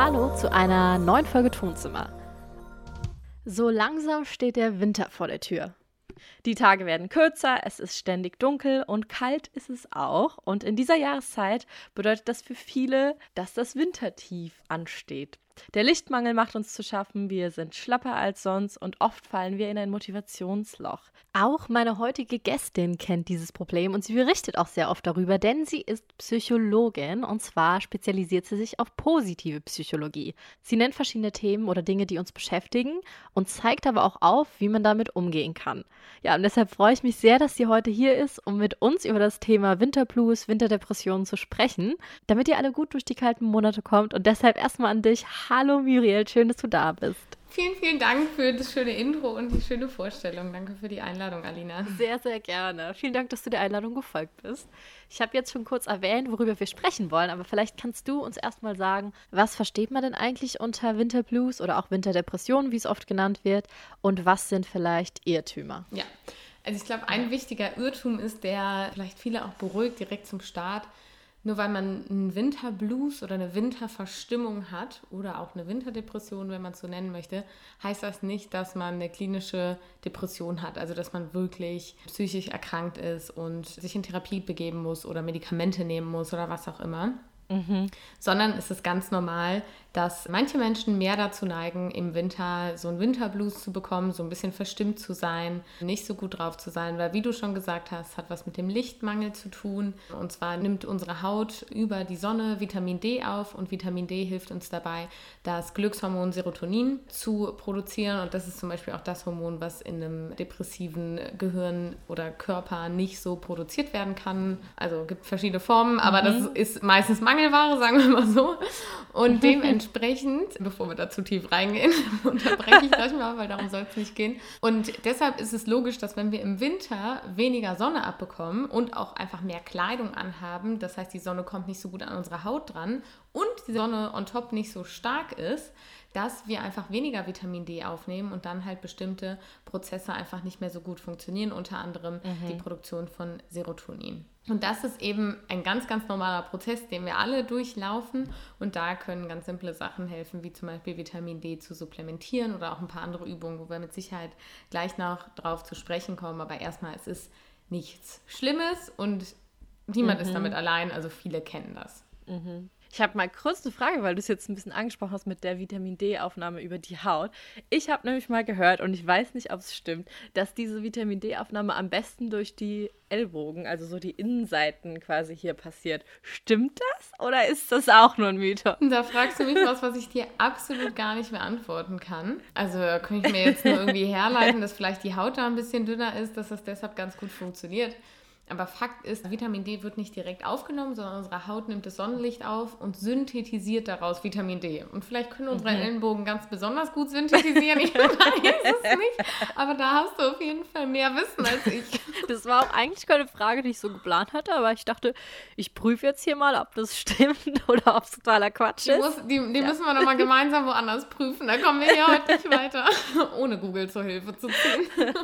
Hallo zu einer neuen Folge Tonzimmer. So langsam steht der Winter vor der Tür. Die Tage werden kürzer, es ist ständig dunkel und kalt ist es auch. Und in dieser Jahreszeit bedeutet das für viele, dass das Wintertief ansteht. Der Lichtmangel macht uns zu schaffen, wir sind schlapper als sonst und oft fallen wir in ein Motivationsloch. Auch meine heutige Gästin kennt dieses Problem und sie berichtet auch sehr oft darüber, denn sie ist Psychologin und zwar spezialisiert sie sich auf positive Psychologie. Sie nennt verschiedene Themen oder Dinge, die uns beschäftigen und zeigt aber auch auf, wie man damit umgehen kann. Ja, und deshalb freue ich mich sehr, dass sie heute hier ist, um mit uns über das Thema Winterblues, Winterdepressionen zu sprechen, damit ihr alle gut durch die kalten Monate kommt und deshalb erstmal an dich. Hallo Muriel, schön, dass du da bist. Vielen, vielen Dank für das schöne Intro und die schöne Vorstellung. Danke für die Einladung, Alina. Sehr, sehr gerne. Vielen Dank, dass du der Einladung gefolgt bist. Ich habe jetzt schon kurz erwähnt, worüber wir sprechen wollen, aber vielleicht kannst du uns erstmal sagen, was versteht man denn eigentlich unter Winterblues oder auch Winterdepression, wie es oft genannt wird, und was sind vielleicht Irrtümer? Ja, also ich glaube, ein wichtiger Irrtum ist, der vielleicht viele auch beruhigt direkt zum Start nur weil man einen Winterblues oder eine Winterverstimmung hat oder auch eine Winterdepression, wenn man es so nennen möchte, heißt das nicht, dass man eine klinische Depression hat. Also dass man wirklich psychisch erkrankt ist und sich in Therapie begeben muss oder Medikamente nehmen muss oder was auch immer. Mhm. Sondern es ist ganz normal, dass manche Menschen mehr dazu neigen, im Winter so einen Winterblues zu bekommen, so ein bisschen verstimmt zu sein, nicht so gut drauf zu sein, weil wie du schon gesagt hast, hat was mit dem Lichtmangel zu tun. Und zwar nimmt unsere Haut über die Sonne Vitamin D auf und Vitamin D hilft uns dabei, das Glückshormon Serotonin zu produzieren. Und das ist zum Beispiel auch das Hormon, was in einem depressiven Gehirn oder Körper nicht so produziert werden kann. Also gibt verschiedene Formen, aber mhm. das ist meistens Mangelware, sagen wir mal so. Und dementsprechend Entsprechend, bevor wir da zu tief reingehen, unterbreche ich gleich mal, weil darum soll es nicht gehen. Und deshalb ist es logisch, dass wenn wir im Winter weniger Sonne abbekommen und auch einfach mehr Kleidung anhaben, das heißt, die Sonne kommt nicht so gut an unsere Haut dran und die Sonne on top nicht so stark ist, dass wir einfach weniger Vitamin D aufnehmen und dann halt bestimmte Prozesse einfach nicht mehr so gut funktionieren, unter anderem mhm. die Produktion von Serotonin. Und das ist eben ein ganz, ganz normaler Prozess, den wir alle durchlaufen. Und da können ganz simple Sachen helfen, wie zum Beispiel Vitamin D zu supplementieren oder auch ein paar andere Übungen, wo wir mit Sicherheit gleich noch drauf zu sprechen kommen. Aber erstmal, es ist nichts Schlimmes und niemand mhm. ist damit allein. Also viele kennen das. Mhm. Ich habe mal kurz eine Frage, weil du es jetzt ein bisschen angesprochen hast mit der Vitamin D-Aufnahme über die Haut. Ich habe nämlich mal gehört, und ich weiß nicht, ob es stimmt, dass diese Vitamin D-Aufnahme am besten durch die Ellbogen, also so die Innenseiten quasi hier passiert. Stimmt das oder ist das auch nur ein Mythos? Da fragst du mich was, was ich dir absolut gar nicht mehr antworten kann. Also könnte ich mir jetzt nur irgendwie herleiten, dass vielleicht die Haut da ein bisschen dünner ist, dass das deshalb ganz gut funktioniert. Aber Fakt ist, Vitamin D wird nicht direkt aufgenommen, sondern unsere Haut nimmt das Sonnenlicht auf und synthetisiert daraus Vitamin D. Und vielleicht können unsere mhm. Ellenbogen ganz besonders gut synthetisieren. Ich weiß es nicht. Aber da hast du auf jeden Fall mehr Wissen als ich. Das war auch eigentlich keine Frage, die ich so geplant hatte, aber ich dachte, ich prüfe jetzt hier mal, ob das stimmt oder ob es totaler Quatsch ist. Die, muss, die, die ja. müssen wir nochmal gemeinsam woanders prüfen. Da kommen wir hier heute nicht weiter, ohne Google zur Hilfe zu ziehen.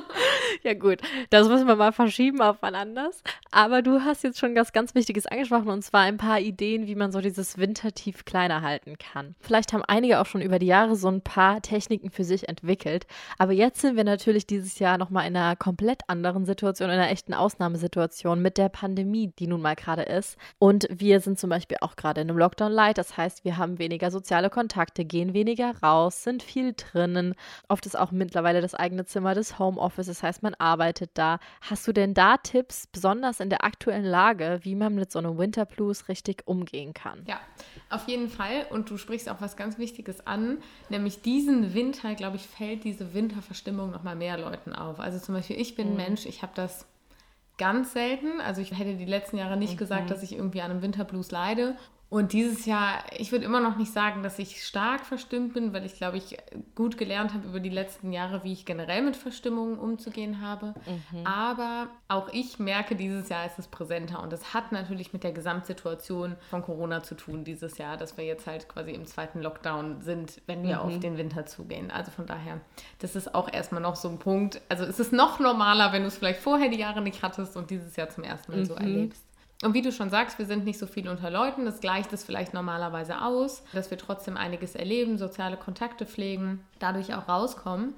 Ja gut, das müssen wir mal verschieben auf wann anders anders. Aber du hast jetzt schon was ganz Wichtiges angesprochen und zwar ein paar Ideen, wie man so dieses Wintertief kleiner halten kann. Vielleicht haben einige auch schon über die Jahre so ein paar Techniken für sich entwickelt. Aber jetzt sind wir natürlich dieses Jahr nochmal in einer komplett anderen Situation, in einer echten Ausnahmesituation mit der Pandemie, die nun mal gerade ist. Und wir sind zum Beispiel auch gerade in einem Lockdown Light. Das heißt, wir haben weniger soziale Kontakte, gehen weniger raus, sind viel drinnen. Oft ist auch mittlerweile das eigene Zimmer des Homeoffice. Das heißt, man arbeitet da. Hast du denn da Tipps, besonders in der aktuellen Lage, wie man mit so einem Winter Blues richtig umgehen kann. Ja, auf jeden Fall. Und du sprichst auch was ganz Wichtiges an, nämlich diesen Winter, glaube ich, fällt diese Winterverstimmung noch mal mehr Leuten auf. Also zum Beispiel, ich bin mhm. Mensch, ich habe das ganz selten. Also ich hätte die letzten Jahre nicht mhm. gesagt, dass ich irgendwie an einem Winterblues leide. Und dieses Jahr, ich würde immer noch nicht sagen, dass ich stark verstimmt bin, weil ich glaube, ich gut gelernt habe über die letzten Jahre, wie ich generell mit Verstimmungen umzugehen habe. Mhm. Aber auch ich merke, dieses Jahr ist es präsenter und es hat natürlich mit der Gesamtsituation von Corona zu tun dieses Jahr, dass wir jetzt halt quasi im zweiten Lockdown sind, wenn wir mhm. auf den Winter zugehen. Also von daher, das ist auch erstmal noch so ein Punkt. Also es ist noch normaler, wenn du es vielleicht vorher die Jahre nicht hattest und dieses Jahr zum ersten Mal mhm. so erlebst. Und wie du schon sagst, wir sind nicht so viel unter Leuten. Das gleicht es vielleicht normalerweise aus, dass wir trotzdem einiges erleben, soziale Kontakte pflegen, dadurch auch rauskommen.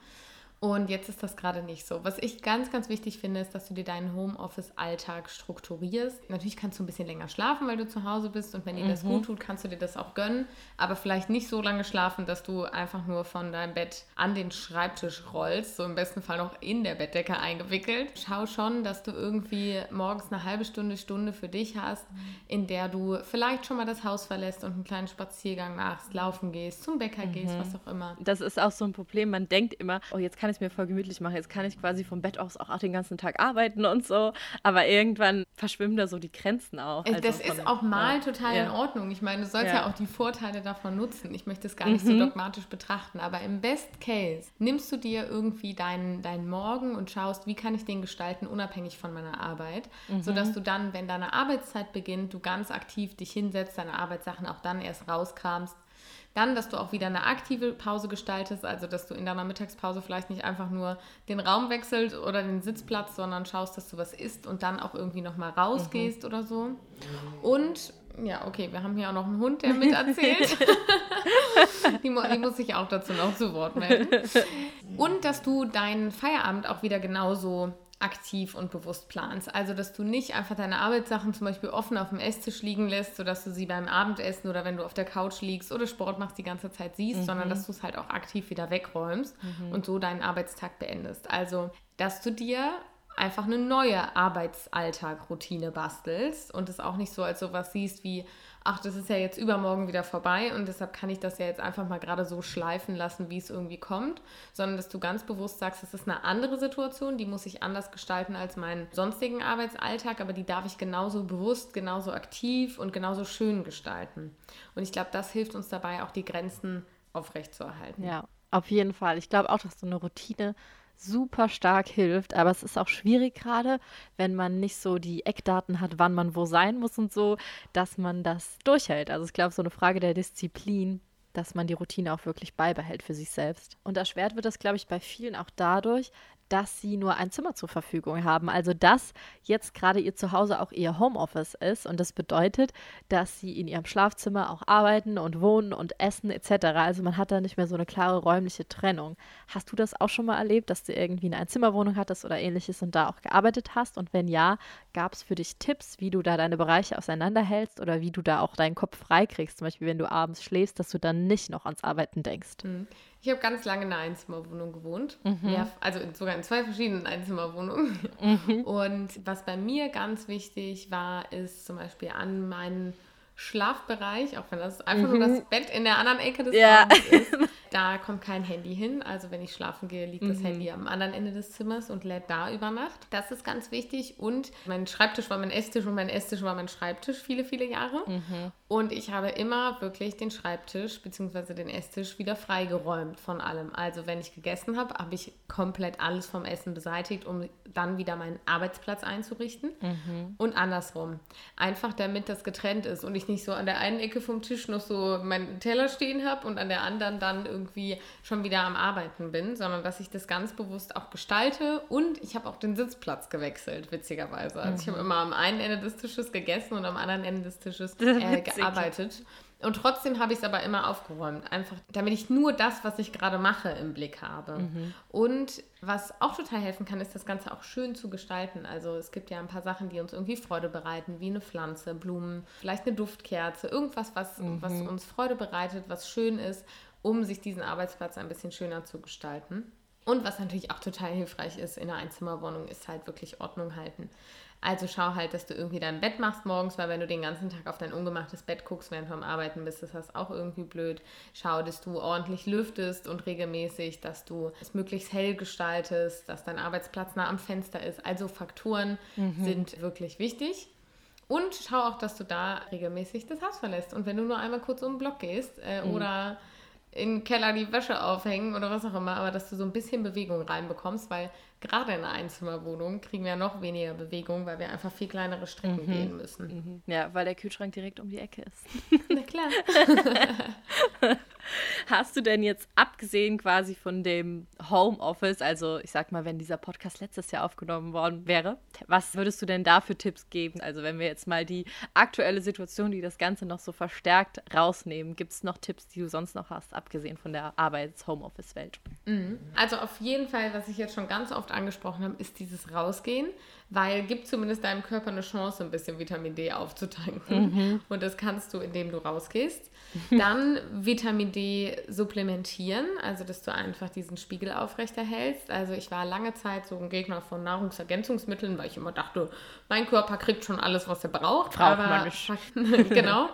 Und jetzt ist das gerade nicht so. Was ich ganz, ganz wichtig finde, ist, dass du dir deinen Homeoffice-Alltag strukturierst. Natürlich kannst du ein bisschen länger schlafen, weil du zu Hause bist. Und wenn dir mhm. das gut tut, kannst du dir das auch gönnen. Aber vielleicht nicht so lange schlafen, dass du einfach nur von deinem Bett an den Schreibtisch rollst. So im besten Fall noch in der Bettdecke eingewickelt. Schau schon, dass du irgendwie morgens eine halbe Stunde, Stunde für dich hast, in der du vielleicht schon mal das Haus verlässt und einen kleinen Spaziergang machst, laufen gehst, zum Bäcker mhm. gehst, was auch immer. Das ist auch so ein Problem. Man denkt immer, oh, jetzt kann kann ich es mir voll gemütlich machen. Jetzt kann ich quasi vom Bett aus auch den ganzen Tag arbeiten und so. Aber irgendwann verschwimmen da so die Grenzen auch. Also das von, ist auch mal ja. total in Ordnung. Ich meine, du sollst ja. ja. auch die Vorteile davon nutzen. Ich möchte es gar nicht mhm. so dogmatisch betrachten. Aber im Best Case nimmst du dir irgendwie deinen, deinen Morgen und schaust, wie kann ich den gestalten, unabhängig von meiner Arbeit. Mhm. Sodass du dann, wenn deine Arbeitszeit beginnt, du ganz aktiv dich hinsetzt, deine Arbeitssachen auch dann erst rauskramst dann, dass du auch wieder eine aktive Pause gestaltest, also dass du in deiner Mittagspause vielleicht nicht einfach nur den Raum wechselst oder den Sitzplatz, sondern schaust, dass du was isst und dann auch irgendwie nochmal rausgehst mhm. oder so. Und ja, okay, wir haben hier auch noch einen Hund, der mit erzählt. die, die, muss sich auch dazu noch zu Wort melden. Und dass du deinen Feierabend auch wieder genauso aktiv und bewusst planst. Also, dass du nicht einfach deine Arbeitssachen zum Beispiel offen auf dem Esstisch liegen lässt, sodass du sie beim Abendessen oder wenn du auf der Couch liegst oder Sport machst, die ganze Zeit siehst, mhm. sondern dass du es halt auch aktiv wieder wegräumst mhm. und so deinen Arbeitstag beendest. Also, dass du dir einfach eine neue Arbeitsalltag-Routine bastelst und es auch nicht so als sowas siehst wie, ach, das ist ja jetzt übermorgen wieder vorbei und deshalb kann ich das ja jetzt einfach mal gerade so schleifen lassen, wie es irgendwie kommt, sondern dass du ganz bewusst sagst, das ist eine andere Situation, die muss ich anders gestalten als meinen sonstigen Arbeitsalltag, aber die darf ich genauso bewusst, genauso aktiv und genauso schön gestalten. Und ich glaube, das hilft uns dabei, auch die Grenzen aufrechtzuerhalten. Ja, auf jeden Fall. Ich glaube auch, dass so eine Routine super stark hilft. Aber es ist auch schwierig gerade, wenn man nicht so die Eckdaten hat, wann man wo sein muss und so, dass man das durchhält. Also ich glaube, so eine Frage der Disziplin, dass man die Routine auch wirklich beibehält für sich selbst. Und erschwert wird das, glaube ich, bei vielen auch dadurch, dass sie nur ein Zimmer zur Verfügung haben. Also dass jetzt gerade ihr Zuhause auch ihr Homeoffice ist und das bedeutet, dass sie in ihrem Schlafzimmer auch arbeiten und wohnen und essen etc. Also man hat da nicht mehr so eine klare räumliche Trennung. Hast du das auch schon mal erlebt, dass du irgendwie eine Einzimmerwohnung hattest oder ähnliches und da auch gearbeitet hast? Und wenn ja, gab es für dich Tipps, wie du da deine Bereiche auseinanderhältst oder wie du da auch deinen Kopf freikriegst? Zum Beispiel, wenn du abends schläfst, dass du dann nicht noch ans Arbeiten denkst. Mhm. Ich habe ganz lange in einer Einzimmerwohnung gewohnt. Mhm. Ja, also sogar in zwei verschiedenen Einzimmerwohnungen. Mhm. Und was bei mir ganz wichtig war, ist zum Beispiel an meinen Schlafbereich, auch wenn das einfach mhm. nur das Bett in der anderen Ecke des ja. Raumes ist, da kommt kein Handy hin. Also wenn ich schlafen gehe, liegt mhm. das Handy am anderen Ende des Zimmers und lädt da über Nacht. Das ist ganz wichtig. Und mein Schreibtisch war mein Esstisch und mein Esstisch war mein Schreibtisch viele, viele Jahre. Mhm. Und ich habe immer wirklich den Schreibtisch bzw. den Esstisch wieder freigeräumt von allem. Also wenn ich gegessen habe, habe ich komplett alles vom Essen beseitigt, um dann wieder meinen Arbeitsplatz einzurichten. Mhm. Und andersrum. Einfach damit das getrennt ist und ich nicht so an der einen Ecke vom Tisch noch so meinen Teller stehen habe und an der anderen dann irgendwie schon wieder am Arbeiten bin, sondern dass ich das ganz bewusst auch gestalte. Und ich habe auch den Sitzplatz gewechselt, witzigerweise. Also mhm. ich habe immer am einen Ende des Tisches gegessen und am anderen Ende des Tisches äh, gearbeitet. Und trotzdem habe ich es aber immer aufgeräumt, einfach damit ich nur das, was ich gerade mache, im Blick habe. Mhm. Und was auch total helfen kann, ist das Ganze auch schön zu gestalten. Also es gibt ja ein paar Sachen, die uns irgendwie Freude bereiten, wie eine Pflanze, Blumen, vielleicht eine Duftkerze, irgendwas, was, mhm. was uns Freude bereitet, was schön ist, um sich diesen Arbeitsplatz ein bisschen schöner zu gestalten. Und was natürlich auch total hilfreich ist in einer Einzimmerwohnung, ist halt wirklich Ordnung halten. Also schau halt, dass du irgendwie dein Bett machst morgens, weil wenn du den ganzen Tag auf dein ungemachtes Bett guckst, während du am Arbeiten bist, ist das auch irgendwie blöd. Schau, dass du ordentlich lüftest und regelmäßig, dass du es möglichst hell gestaltest, dass dein Arbeitsplatz nah am Fenster ist. Also Faktoren mhm. sind wirklich wichtig. Und schau auch, dass du da regelmäßig das Haus verlässt. Und wenn du nur einmal kurz um den Block gehst äh, mhm. oder in den Keller die Wäsche aufhängen oder was auch immer, aber dass du so ein bisschen Bewegung reinbekommst, weil gerade in einer Einzimmerwohnung kriegen wir noch weniger Bewegung, weil wir einfach viel kleinere Strecken mhm. gehen müssen. Mhm. Ja, weil der Kühlschrank direkt um die Ecke ist. Na klar. Hast du denn jetzt abgesehen quasi von dem Homeoffice, also ich sag mal, wenn dieser Podcast letztes Jahr aufgenommen worden wäre, was würdest du denn da für Tipps geben? Also wenn wir jetzt mal die aktuelle Situation, die das Ganze noch so verstärkt rausnehmen, gibt es noch Tipps, die du sonst noch hast, abgesehen von der Arbeits-Homeoffice-Welt? Mhm. Also auf jeden Fall, was ich jetzt schon ganz oft angesprochen habe, ist dieses Rausgehen weil gibt zumindest deinem Körper eine Chance, ein bisschen Vitamin D aufzutanken. Mhm. Und das kannst du, indem du rausgehst. Dann Vitamin D supplementieren, also dass du einfach diesen Spiegel aufrechterhältst. Also ich war lange Zeit so ein Gegner von Nahrungsergänzungsmitteln, weil ich immer dachte, mein Körper kriegt schon alles, was er braucht. Braucht aber man nicht. Fakt, genau.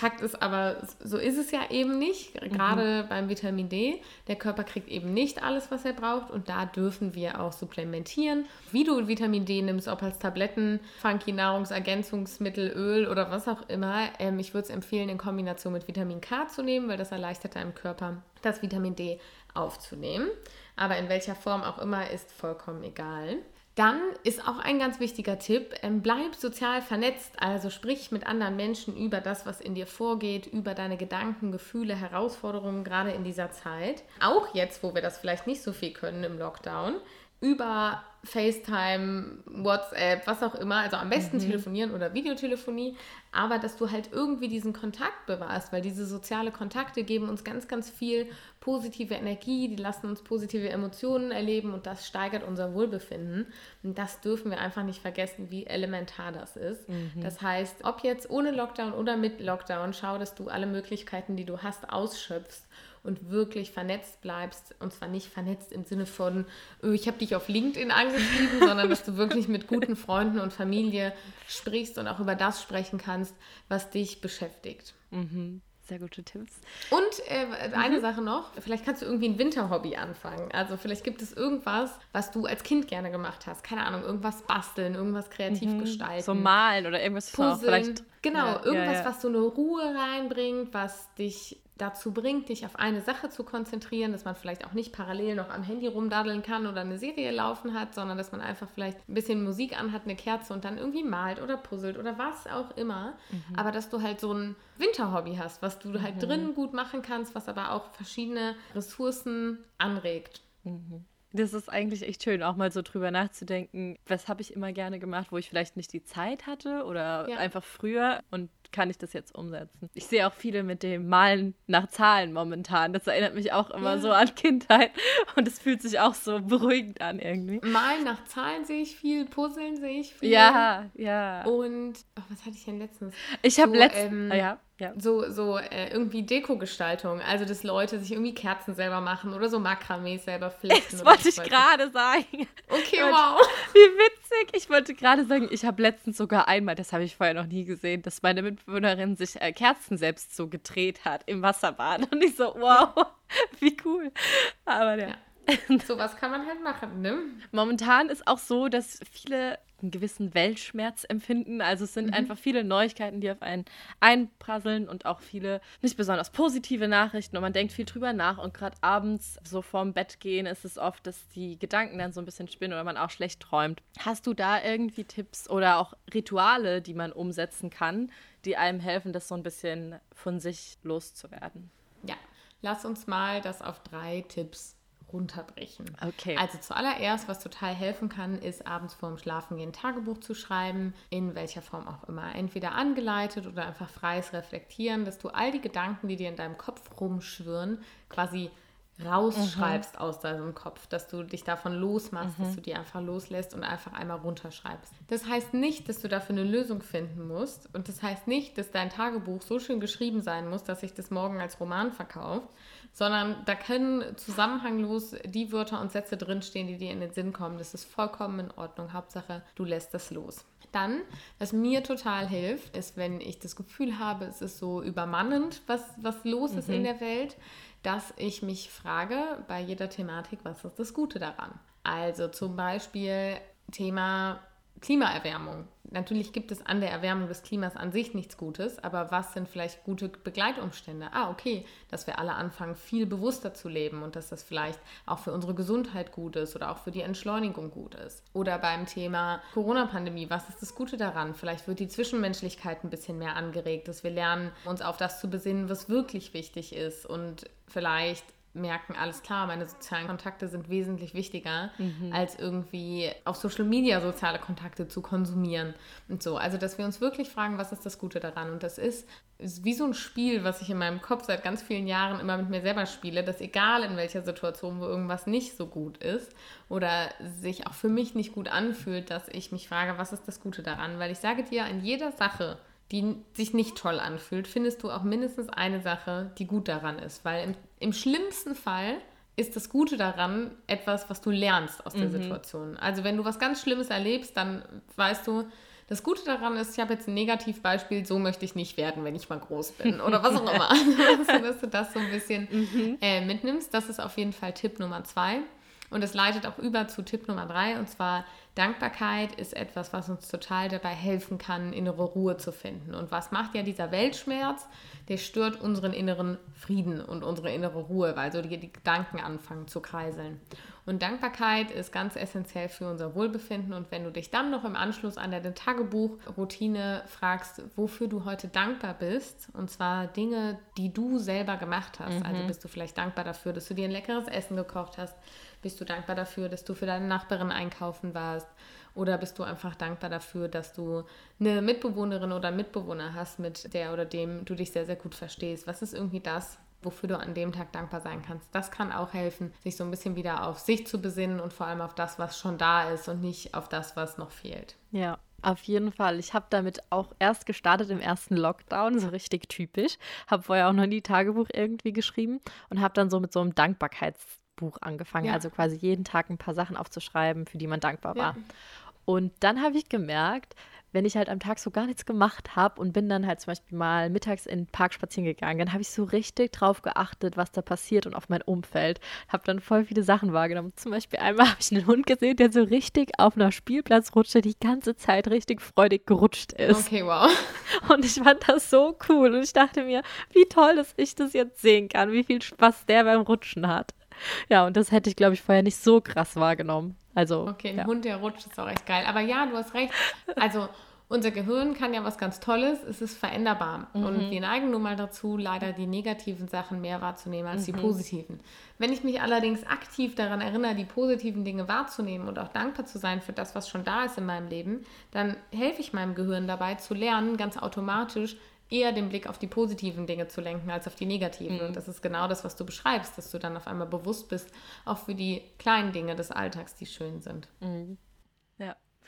Fakt ist aber, so ist es ja eben nicht. Gerade mhm. beim Vitamin D. Der Körper kriegt eben nicht alles, was er braucht. Und da dürfen wir auch supplementieren. Wie du Vitamin D nimmst, ob als Tabletten, funky Nahrungsergänzungsmittel, Öl oder was auch immer. Ähm, ich würde es empfehlen, in Kombination mit Vitamin K zu nehmen, weil das erleichtert deinem Körper, das Vitamin D aufzunehmen. Aber in welcher Form auch immer, ist vollkommen egal. Dann ist auch ein ganz wichtiger Tipp, ähm, bleib sozial vernetzt, also sprich mit anderen Menschen über das, was in dir vorgeht, über deine Gedanken, Gefühle, Herausforderungen, gerade in dieser Zeit. Auch jetzt, wo wir das vielleicht nicht so viel können im Lockdown, über FaceTime, WhatsApp, was auch immer, also am besten mhm. telefonieren oder Videotelefonie, aber dass du halt irgendwie diesen Kontakt bewahrst, weil diese soziale Kontakte geben uns ganz, ganz viel positive Energie, die lassen uns positive Emotionen erleben und das steigert unser Wohlbefinden. Und das dürfen wir einfach nicht vergessen, wie elementar das ist. Mhm. Das heißt, ob jetzt ohne Lockdown oder mit Lockdown, schau, dass du alle Möglichkeiten, die du hast, ausschöpfst und wirklich vernetzt bleibst. Und zwar nicht vernetzt im Sinne von, oh, ich habe dich auf LinkedIn angeschrieben, sondern dass du wirklich mit guten Freunden und Familie sprichst und auch über das sprechen kannst, was dich beschäftigt. Mhm. Sehr gute Tipps. Und äh, eine mhm. Sache noch, vielleicht kannst du irgendwie ein Winterhobby anfangen. Also vielleicht gibt es irgendwas, was du als Kind gerne gemacht hast. Keine Ahnung, irgendwas basteln, irgendwas kreativ mhm. gestalten. So malen oder irgendwas Puzzeln. Vielleicht. Genau, ja, irgendwas, ja, ja. was so eine Ruhe reinbringt, was dich dazu bringt, dich auf eine Sache zu konzentrieren, dass man vielleicht auch nicht parallel noch am Handy rumdaddeln kann oder eine Serie laufen hat, sondern dass man einfach vielleicht ein bisschen Musik anhat, eine Kerze und dann irgendwie malt oder puzzelt oder was auch immer. Mhm. Aber dass du halt so ein Winterhobby hast, was du halt mhm. drinnen gut machen kannst, was aber auch verschiedene Ressourcen anregt. Mhm. Das ist eigentlich echt schön, auch mal so drüber nachzudenken, was habe ich immer gerne gemacht, wo ich vielleicht nicht die Zeit hatte oder ja. einfach früher und kann ich das jetzt umsetzen. Ich sehe auch viele mit dem Malen nach Zahlen momentan. Das erinnert mich auch immer ja. so an Kindheit und es fühlt sich auch so beruhigend an irgendwie. Malen nach Zahlen sehe ich viel, Puzzeln sehe ich viel. Ja, ja. Und oh, was hatte ich denn letztens? Ich habe so, letztens, ähm, ja. Ja. So, so äh, irgendwie Dekogestaltung, also dass Leute sich irgendwie Kerzen selber machen oder so Makramee selber flechten. Das wollte ich gerade sagen. Okay, wow. Wie witzig. Ich wollte gerade sagen, ich habe letztens sogar einmal, das habe ich vorher noch nie gesehen, dass meine Mitbewohnerin sich äh, Kerzen selbst so gedreht hat im Wasserbad. Und ich so, wow, wie cool. Aber ja. ja. Sowas kann man halt machen, ne? Momentan ist auch so, dass viele einen gewissen Weltschmerz empfinden. Also es sind mhm. einfach viele Neuigkeiten, die auf einen einprasseln und auch viele nicht besonders positive Nachrichten und man denkt viel drüber nach und gerade abends so vorm Bett gehen ist es oft, dass die Gedanken dann so ein bisschen spinnen oder man auch schlecht träumt. Hast du da irgendwie Tipps oder auch Rituale, die man umsetzen kann, die einem helfen, das so ein bisschen von sich loszuwerden? Ja, lass uns mal das auf drei Tipps runterbrechen. Okay. Also zuallererst, was total helfen kann, ist abends vorm Schlafengehen Tagebuch zu schreiben, in welcher Form auch immer. Entweder angeleitet oder einfach freies Reflektieren, dass du all die Gedanken, die dir in deinem Kopf rumschwirren, quasi rausschreibst mhm. aus deinem Kopf, dass du dich davon losmachst, mhm. dass du die einfach loslässt und einfach einmal runterschreibst. Das heißt nicht, dass du dafür eine Lösung finden musst und das heißt nicht, dass dein Tagebuch so schön geschrieben sein muss, dass sich das morgen als Roman verkauft, sondern da können zusammenhanglos die Wörter und Sätze drinstehen, die dir in den Sinn kommen. Das ist vollkommen in Ordnung. Hauptsache, du lässt das los. Dann, was mir total hilft, ist, wenn ich das Gefühl habe, es ist so übermannend, was, was los mhm. ist in mhm. der Welt, dass ich mich frage bei jeder Thematik, was ist das Gute daran? Also zum Beispiel Thema Klimaerwärmung. Natürlich gibt es an der Erwärmung des Klimas an sich nichts Gutes, aber was sind vielleicht gute Begleitumstände? Ah, okay, dass wir alle anfangen, viel bewusster zu leben und dass das vielleicht auch für unsere Gesundheit gut ist oder auch für die Entschleunigung gut ist. Oder beim Thema Corona-Pandemie, was ist das Gute daran? Vielleicht wird die Zwischenmenschlichkeit ein bisschen mehr angeregt, dass wir lernen, uns auf das zu besinnen, was wirklich wichtig ist und vielleicht merken, alles klar, meine sozialen Kontakte sind wesentlich wichtiger, mhm. als irgendwie auf Social Media soziale Kontakte zu konsumieren und so. Also, dass wir uns wirklich fragen, was ist das Gute daran? Und das ist, ist wie so ein Spiel, was ich in meinem Kopf seit ganz vielen Jahren immer mit mir selber spiele, dass egal in welcher Situation, wo irgendwas nicht so gut ist oder sich auch für mich nicht gut anfühlt, dass ich mich frage, was ist das Gute daran? Weil ich sage dir, in jeder Sache, die sich nicht toll anfühlt, findest du auch mindestens eine Sache, die gut daran ist. Weil im, im schlimmsten Fall ist das Gute daran etwas, was du lernst aus der mhm. Situation. Also wenn du was ganz Schlimmes erlebst, dann weißt du, das Gute daran ist, ich habe jetzt ein Negativbeispiel, so möchte ich nicht werden, wenn ich mal groß bin oder was auch immer. also, dass du das so ein bisschen mhm. äh, mitnimmst. Das ist auf jeden Fall Tipp Nummer zwei. Und es leitet auch über zu Tipp Nummer drei, und zwar Dankbarkeit ist etwas, was uns total dabei helfen kann, innere Ruhe zu finden. Und was macht ja dieser Weltschmerz? Der stört unseren inneren Frieden und unsere innere Ruhe, weil so die, die Gedanken anfangen zu kreiseln. Und Dankbarkeit ist ganz essentiell für unser Wohlbefinden. Und wenn du dich dann noch im Anschluss an deine Tagebuchroutine fragst, wofür du heute dankbar bist, und zwar Dinge, die du selber gemacht hast. Also mhm. Also bist du vielleicht dankbar dafür, dass du dir ein leckeres Essen gekocht hast bist du dankbar dafür, dass du für deine Nachbarin einkaufen warst? Oder bist du einfach dankbar dafür, dass du eine Mitbewohnerin oder Mitbewohner hast, mit der oder dem du dich sehr, sehr gut verstehst? Was ist irgendwie das, wofür du an dem Tag dankbar sein kannst? Das kann auch helfen, sich so ein bisschen wieder auf sich zu besinnen und vor allem auf das, was schon da ist und nicht auf das, was noch fehlt. Ja, auf jeden Fall. Ich habe damit auch erst gestartet im ersten Lockdown, so richtig typisch. Habe vorher auch noch nie Tagebuch irgendwie geschrieben und habe dann so mit so einem Dankbarkeits Buch angefangen, ja. also quasi jeden Tag ein paar Sachen aufzuschreiben, für die man dankbar war. Ja. Und dann habe ich gemerkt, wenn ich halt am Tag so gar nichts gemacht habe und bin dann halt zum Beispiel mal mittags in den Park spazieren gegangen, dann habe ich so richtig drauf geachtet, was da passiert und auf mein Umfeld. Habe dann voll viele Sachen wahrgenommen. Zum Beispiel einmal habe ich einen Hund gesehen, der so richtig auf einer Spielplatzrutsche die ganze Zeit richtig freudig gerutscht ist. Okay, wow. Und ich fand das so cool und ich dachte mir, wie toll, dass ich das jetzt sehen kann, wie viel Spaß der beim Rutschen hat. Ja, und das hätte ich, glaube ich, vorher nicht so krass wahrgenommen. Also, okay, ein ja. Hund, der rutscht, ist auch echt geil. Aber ja, du hast recht. Also, unser Gehirn kann ja was ganz Tolles, es ist veränderbar. Mhm. Und wir neigen nun mal dazu, leider die negativen Sachen mehr wahrzunehmen als mhm. die positiven. Wenn ich mich allerdings aktiv daran erinnere, die positiven Dinge wahrzunehmen und auch dankbar zu sein für das, was schon da ist in meinem Leben, dann helfe ich meinem Gehirn dabei zu lernen, ganz automatisch, eher den Blick auf die positiven Dinge zu lenken als auf die negativen. Mhm. Und das ist genau das, was du beschreibst, dass du dann auf einmal bewusst bist, auch für die kleinen Dinge des Alltags, die schön sind. Mhm.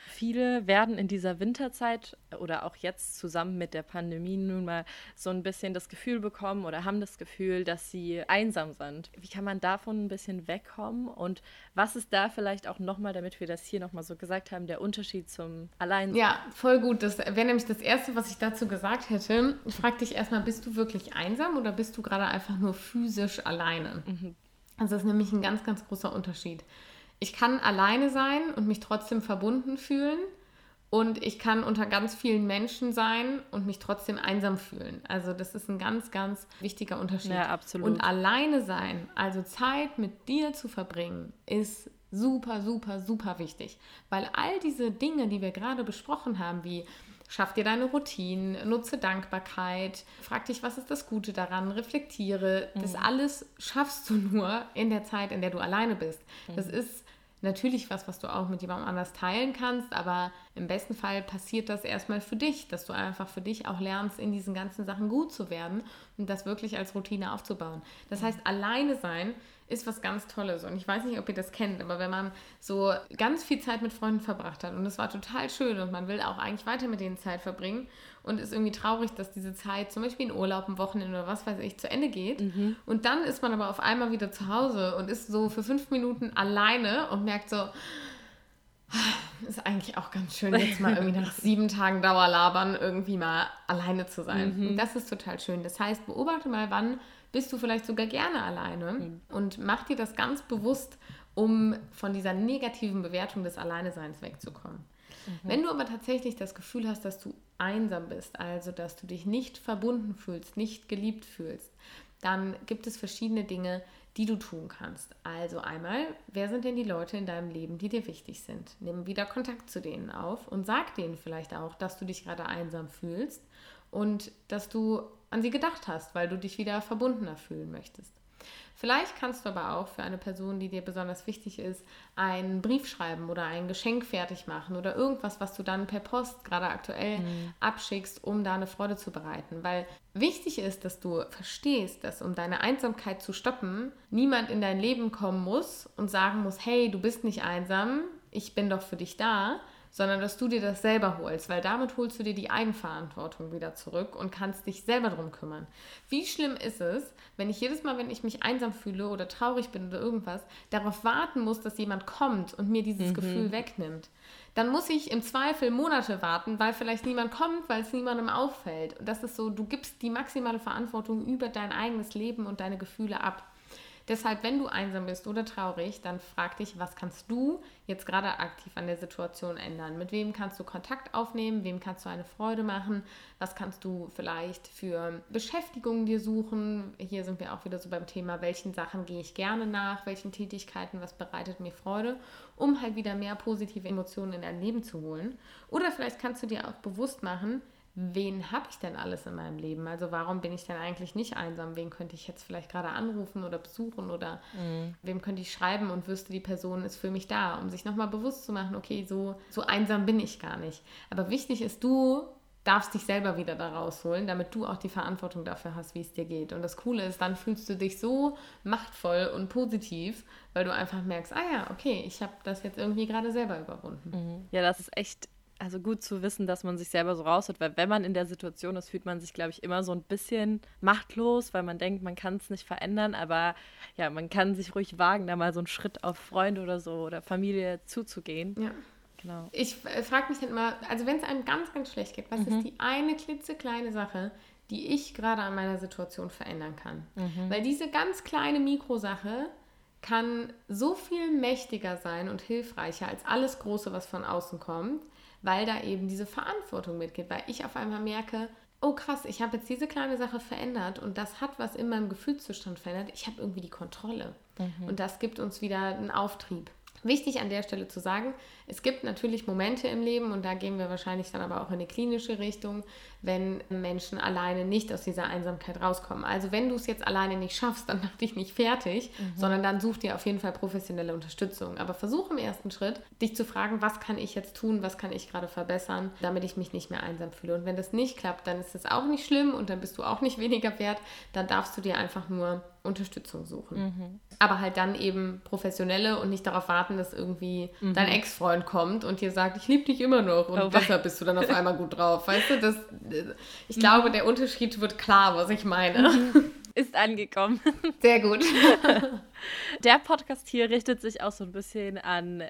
Viele werden in dieser Winterzeit oder auch jetzt zusammen mit der Pandemie nun mal so ein bisschen das Gefühl bekommen oder haben das Gefühl, dass sie einsam sind. Wie kann man davon ein bisschen wegkommen und was ist da vielleicht auch nochmal, damit wir das hier nochmal so gesagt haben, der Unterschied zum Alleinsein? Ja, voll gut. Das wäre nämlich das Erste, was ich dazu gesagt hätte. Ich frage dich erstmal, bist du wirklich einsam oder bist du gerade einfach nur physisch alleine? Mhm. Also das ist nämlich ein ganz, ganz großer Unterschied ich kann alleine sein und mich trotzdem verbunden fühlen. Und ich kann unter ganz vielen Menschen sein und mich trotzdem einsam fühlen. Also das ist ein ganz, ganz wichtiger Unterschied. Ja, absolut. Und alleine sein, also Zeit mit dir zu verbringen, ist super, super, super wichtig. Weil all diese Dinge, die wir gerade besprochen haben, wie Schaff dir deine Routinen, nutze Dankbarkeit, frag dich, was ist das Gute daran, reflektiere. Mhm. Das alles schaffst du nur in der Zeit, in der du alleine bist. Mhm. Das ist natürlich was, was du auch mit jemandem anders teilen kannst, aber im besten Fall passiert das erstmal für dich, dass du einfach für dich auch lernst, in diesen ganzen Sachen gut zu werden und das wirklich als Routine aufzubauen. Das heißt, alleine sein ist was ganz Tolles. Und ich weiß nicht, ob ihr das kennt, aber wenn man so ganz viel Zeit mit Freunden verbracht hat und es war total schön und man will auch eigentlich weiter mit denen Zeit verbringen und ist irgendwie traurig, dass diese Zeit zum Beispiel in Urlaub, ein Wochenende oder was weiß ich zu Ende geht. Mhm. Und dann ist man aber auf einmal wieder zu Hause und ist so für fünf Minuten alleine und merkt so, ist eigentlich auch ganz schön, jetzt mal irgendwie nach sieben Tagen Dauerlabern irgendwie mal alleine zu sein. Mhm. Das ist total schön. Das heißt, beobachte mal, wann bist du vielleicht sogar gerne alleine mhm. und mach dir das ganz bewusst, um von dieser negativen Bewertung des Alleineseins wegzukommen. Mhm. Wenn du aber tatsächlich das Gefühl hast, dass du einsam bist, also dass du dich nicht verbunden fühlst, nicht geliebt fühlst, dann gibt es verschiedene Dinge, die du tun kannst. Also einmal, wer sind denn die Leute in deinem Leben, die dir wichtig sind? Nimm wieder Kontakt zu denen auf und sag denen vielleicht auch, dass du dich gerade einsam fühlst und dass du an sie gedacht hast, weil du dich wieder verbundener fühlen möchtest. Vielleicht kannst du aber auch für eine Person, die dir besonders wichtig ist, einen Brief schreiben oder ein Geschenk fertig machen oder irgendwas, was du dann per Post gerade aktuell mhm. abschickst, um da eine Freude zu bereiten. Weil wichtig ist, dass du verstehst, dass um deine Einsamkeit zu stoppen, niemand in dein Leben kommen muss und sagen muss, hey, du bist nicht einsam, ich bin doch für dich da, sondern dass du dir das selber holst, weil damit holst du dir die Eigenverantwortung wieder zurück und kannst dich selber darum kümmern. Wie schlimm ist es, wenn ich jedes Mal, wenn ich mich einsam fühle oder traurig bin oder irgendwas, darauf warten muss, dass jemand kommt und mir dieses mhm. Gefühl wegnimmt? Dann muss ich im Zweifel Monate warten, weil vielleicht niemand kommt, weil es niemandem auffällt. Und das ist so, du gibst die maximale Verantwortung über dein eigenes Leben und deine Gefühle ab. Deshalb, wenn du einsam bist oder traurig, dann frag dich, was kannst du jetzt gerade aktiv an der Situation ändern? Mit wem kannst du Kontakt aufnehmen? Wem kannst du eine Freude machen? Was kannst du vielleicht für Beschäftigungen dir suchen? Hier sind wir auch wieder so beim Thema, welchen Sachen gehe ich gerne nach? Welchen Tätigkeiten? Was bereitet mir Freude? Um halt wieder mehr positive Emotionen in dein Leben zu holen. Oder vielleicht kannst du dir auch bewusst machen, wen habe ich denn alles in meinem Leben? Also warum bin ich denn eigentlich nicht einsam? Wen könnte ich jetzt vielleicht gerade anrufen oder besuchen oder mhm. wem könnte ich schreiben und wüsste, die Person ist für mich da, um sich nochmal bewusst zu machen, okay, so, so einsam bin ich gar nicht. Aber wichtig ist, du darfst dich selber wieder da rausholen, damit du auch die Verantwortung dafür hast, wie es dir geht. Und das Coole ist, dann fühlst du dich so machtvoll und positiv, weil du einfach merkst, ah ja, okay, ich habe das jetzt irgendwie gerade selber überwunden. Mhm. Ja, das ist echt also gut zu wissen, dass man sich selber so rausholt, weil wenn man in der Situation ist, fühlt man sich, glaube ich, immer so ein bisschen machtlos, weil man denkt, man kann es nicht verändern, aber ja, man kann sich ruhig wagen, da mal so einen Schritt auf Freunde oder so oder Familie zuzugehen. Ja. Genau. Ich äh, frage mich dann immer, also wenn es einem ganz, ganz schlecht geht, was mhm. ist die eine klitzekleine Sache, die ich gerade an meiner Situation verändern kann? Mhm. Weil diese ganz kleine Mikrosache kann so viel mächtiger sein und hilfreicher als alles Große, was von außen kommt weil da eben diese Verantwortung mitgeht, weil ich auf einmal merke, oh krass, ich habe jetzt diese kleine Sache verändert und das hat was in meinem Gefühlszustand verändert. Ich habe irgendwie die Kontrolle. Mhm. Und das gibt uns wieder einen Auftrieb. Wichtig an der Stelle zu sagen, es gibt natürlich Momente im Leben und da gehen wir wahrscheinlich dann aber auch in die klinische Richtung, wenn Menschen alleine nicht aus dieser Einsamkeit rauskommen. Also wenn du es jetzt alleine nicht schaffst, dann mach dich nicht fertig, mhm. sondern dann such dir auf jeden Fall professionelle Unterstützung. Aber versuch im ersten Schritt, dich zu fragen, was kann ich jetzt tun, was kann ich gerade verbessern, damit ich mich nicht mehr einsam fühle. Und wenn das nicht klappt, dann ist es auch nicht schlimm und dann bist du auch nicht weniger wert. Dann darfst du dir einfach nur Unterstützung suchen. Mhm. Aber halt dann eben professionelle und nicht darauf warten, dass irgendwie mhm. dein Ex-Freund kommt und dir sagt, ich liebe dich immer noch und oh, deshalb bist du dann auf einmal gut drauf. Weißt du, das, ich mhm. glaube, der Unterschied wird klar, was ich meine. Mhm. Ist angekommen. Sehr gut. Der Podcast hier richtet sich auch so ein bisschen an